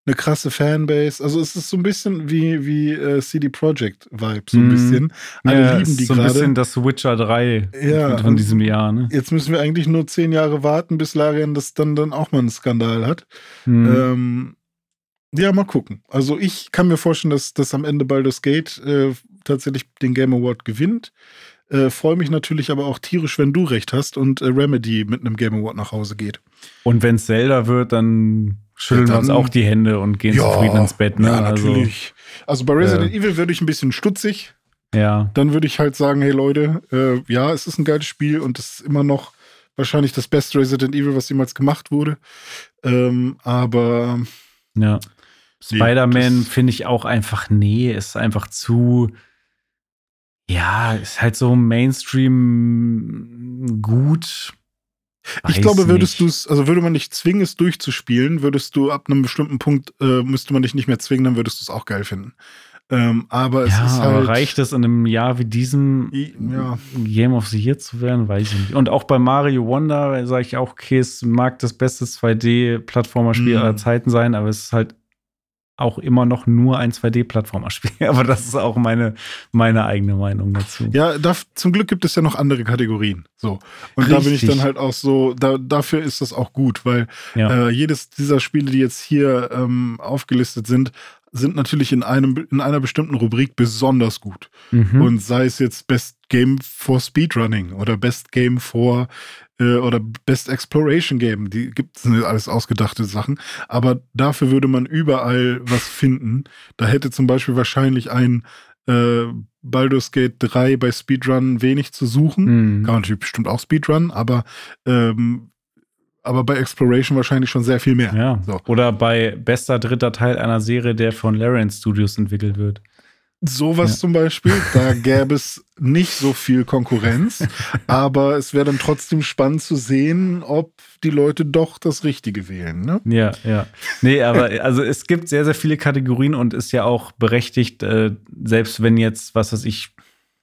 eine krasse Fanbase. Also es ist so ein bisschen wie, wie äh, CD Projekt Vibe, so ein Mhm. bisschen. Alle ja, lieben ist die so ein bisschen gerade. das Witcher 3 Ja, von diesem Jahr, ne? Jetzt müssen wir eigentlich nur zehn Jahre warten, bis Larian das dann, dann auch mal einen Skandal hat. Hm. Ähm, ja, mal gucken. Also ich kann mir vorstellen, dass, dass am Ende Baldur's Gate äh, tatsächlich den Game Award gewinnt. Äh, Freue mich natürlich aber auch tierisch, wenn du recht hast und äh, Remedy mit einem Game Award nach Hause geht. Und wenn es Zelda wird, dann schütteln Ja, wir uns dann- auch die Hände und gehen zufrieden ins Bett, ne? Ja, Also, natürlich. Also, bei Resident äh, Evil würde ich ein bisschen stutzig. Ja. dann würde ich halt sagen, hey Leute, äh, ja, es ist ein geiles Spiel und es ist immer noch wahrscheinlich das beste Resident Evil, was jemals gemacht wurde. Ähm, aber Ja. Nee, Spider-Man finde ich auch einfach, nee, ist einfach zu, ja, ist halt so Mainstream gut. ich Weiß glaube, würdest nicht. du es, also würde man dich zwingen, es durchzuspielen, würdest du ab einem bestimmten Punkt, äh, müsste man dich nicht mehr zwingen, dann würdest du es auch geil finden. Ähm, aber es Ja, ist halt. reicht es in einem Jahr wie diesem ja. Game of the Year zu werden? Weiß ich nicht. Und auch bei Mario Wonder sage ich auch, okay, es mag das beste 2D-Plattformerspiel Mhm. aller Zeiten sein, aber es ist halt auch immer noch nur ein 2D-Plattformerspiel. Aber das ist auch meine, meine eigene Meinung dazu. Ja, da, zum Glück gibt es ja noch andere Kategorien. So. Und da bin ich Richtig. dann halt auch so, da, dafür ist das auch gut, weil Ja. äh, jedes dieser Spiele, die jetzt hier ähm, aufgelistet sind, sind natürlich in einem in einer bestimmten Rubrik besonders gut. Mhm. Und sei es jetzt Best Game for Speedrunning oder Best Game for äh, oder Best Exploration Game, die gibt es alles ausgedachte Sachen. Aber dafür würde man überall was finden. Da hätte zum Beispiel wahrscheinlich ein äh, Baldur's Gate 3 bei Speedrun wenig zu suchen. Mhm. Kann man natürlich bestimmt auch Speedrun, aber, ähm, aber bei Exploration wahrscheinlich schon sehr viel mehr. Ja. So. Oder bei bester dritter Teil einer Serie, der von Larian Studios entwickelt wird. Sowas Ja. zum Beispiel, da gäbe es nicht so viel Konkurrenz, aber es wäre dann trotzdem spannend zu sehen, ob die Leute doch das Richtige wählen. Ne? Ja, ja. Nee, aber also es gibt sehr, sehr viele Kategorien und ist ja auch berechtigt, äh, selbst wenn jetzt, was weiß ich,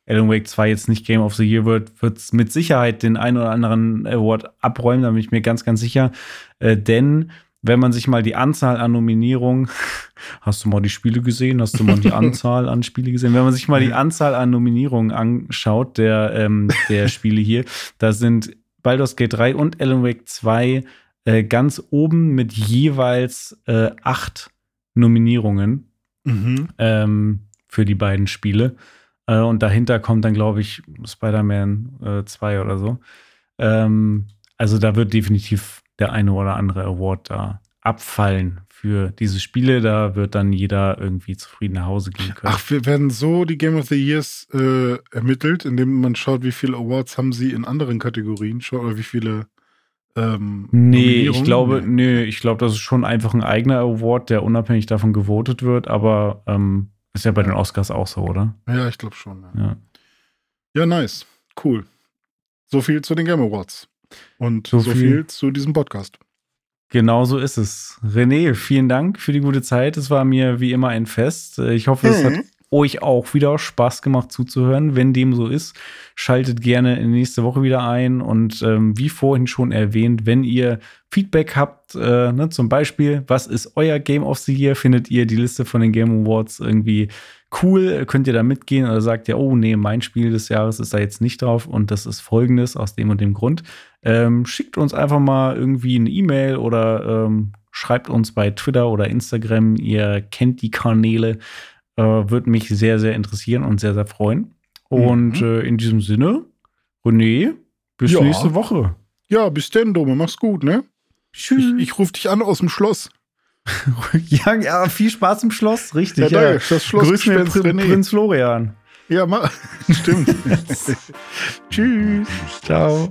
Alan Wake 2 jetzt nicht Game of the Year wird, wird es mit Sicherheit den einen oder anderen Award abräumen, da bin ich mir ganz, ganz sicher. Äh, denn wenn man sich mal die Anzahl an Nominierungen, hast du mal die Spiele gesehen, hast du mal die Anzahl an Spiele gesehen, wenn man sich mal die Anzahl an Nominierungen anschaut, der, ähm, der Spiele hier, da sind Baldur's Gate 3 und Alan Wake 2 äh, ganz oben mit jeweils äh, acht Nominierungen Mhm. ähm, für die beiden Spiele. Äh, und dahinter kommt dann, glaube ich, Spider-Man äh, 2 oder so. Ähm, also da wird definitiv der eine oder andere Award da abfallen für diese Spiele. Da wird dann jeder irgendwie zufrieden nach Hause gehen können. Ach, wir werden so die Game of the Years äh, ermittelt, indem man schaut, wie viele Awards haben sie in anderen Kategorien schon oder wie viele ähm, Nee, ich glaube, nee, ich glaube, das ist schon einfach ein eigener Award, der unabhängig davon gewotet wird, aber ähm, ist ja bei den Oscars auch so, oder? Ja, ich glaube schon. Ja. Ja. ja, nice. Cool. So viel zu den Game Awards. Und so, So viel. viel. zu diesem Podcast. Genau so ist es. René, vielen Dank für die gute Zeit. Es war mir wie immer ein Fest. Ich hoffe, es Mhm. hat euch auch wieder Spaß gemacht zuzuhören. Wenn dem so ist, schaltet gerne in nächste Woche wieder ein. Und ähm, wie vorhin schon erwähnt, wenn ihr Feedback habt, äh, ne, zum Beispiel, was ist euer Game of the Year? Findet ihr die Liste von den Game Awards irgendwie cool? Könnt ihr da mitgehen oder sagt ihr, oh nee, mein Spiel des Jahres ist da jetzt nicht drauf und das ist folgendes aus dem und dem Grund? Ähm, schickt uns einfach mal irgendwie eine E-Mail oder ähm, schreibt uns bei Twitter oder Instagram. Ihr kennt die Kanäle. Äh, Würde mich sehr, sehr interessieren und sehr, sehr freuen. Und Mhm. äh, in diesem Sinne, René, bis Ja. nächste Woche. Ja, bis denn, Dome. Mach's gut, ne? Tschüss. Ich, ich rufe dich an aus dem Schloss. ja, ja, viel Spaß im Schloss, richtig. Ja, Ja. Das Schloss Grüß mir Prin René. Prinz Florian. Ja, ma stimmt. Tschüss. Ciao.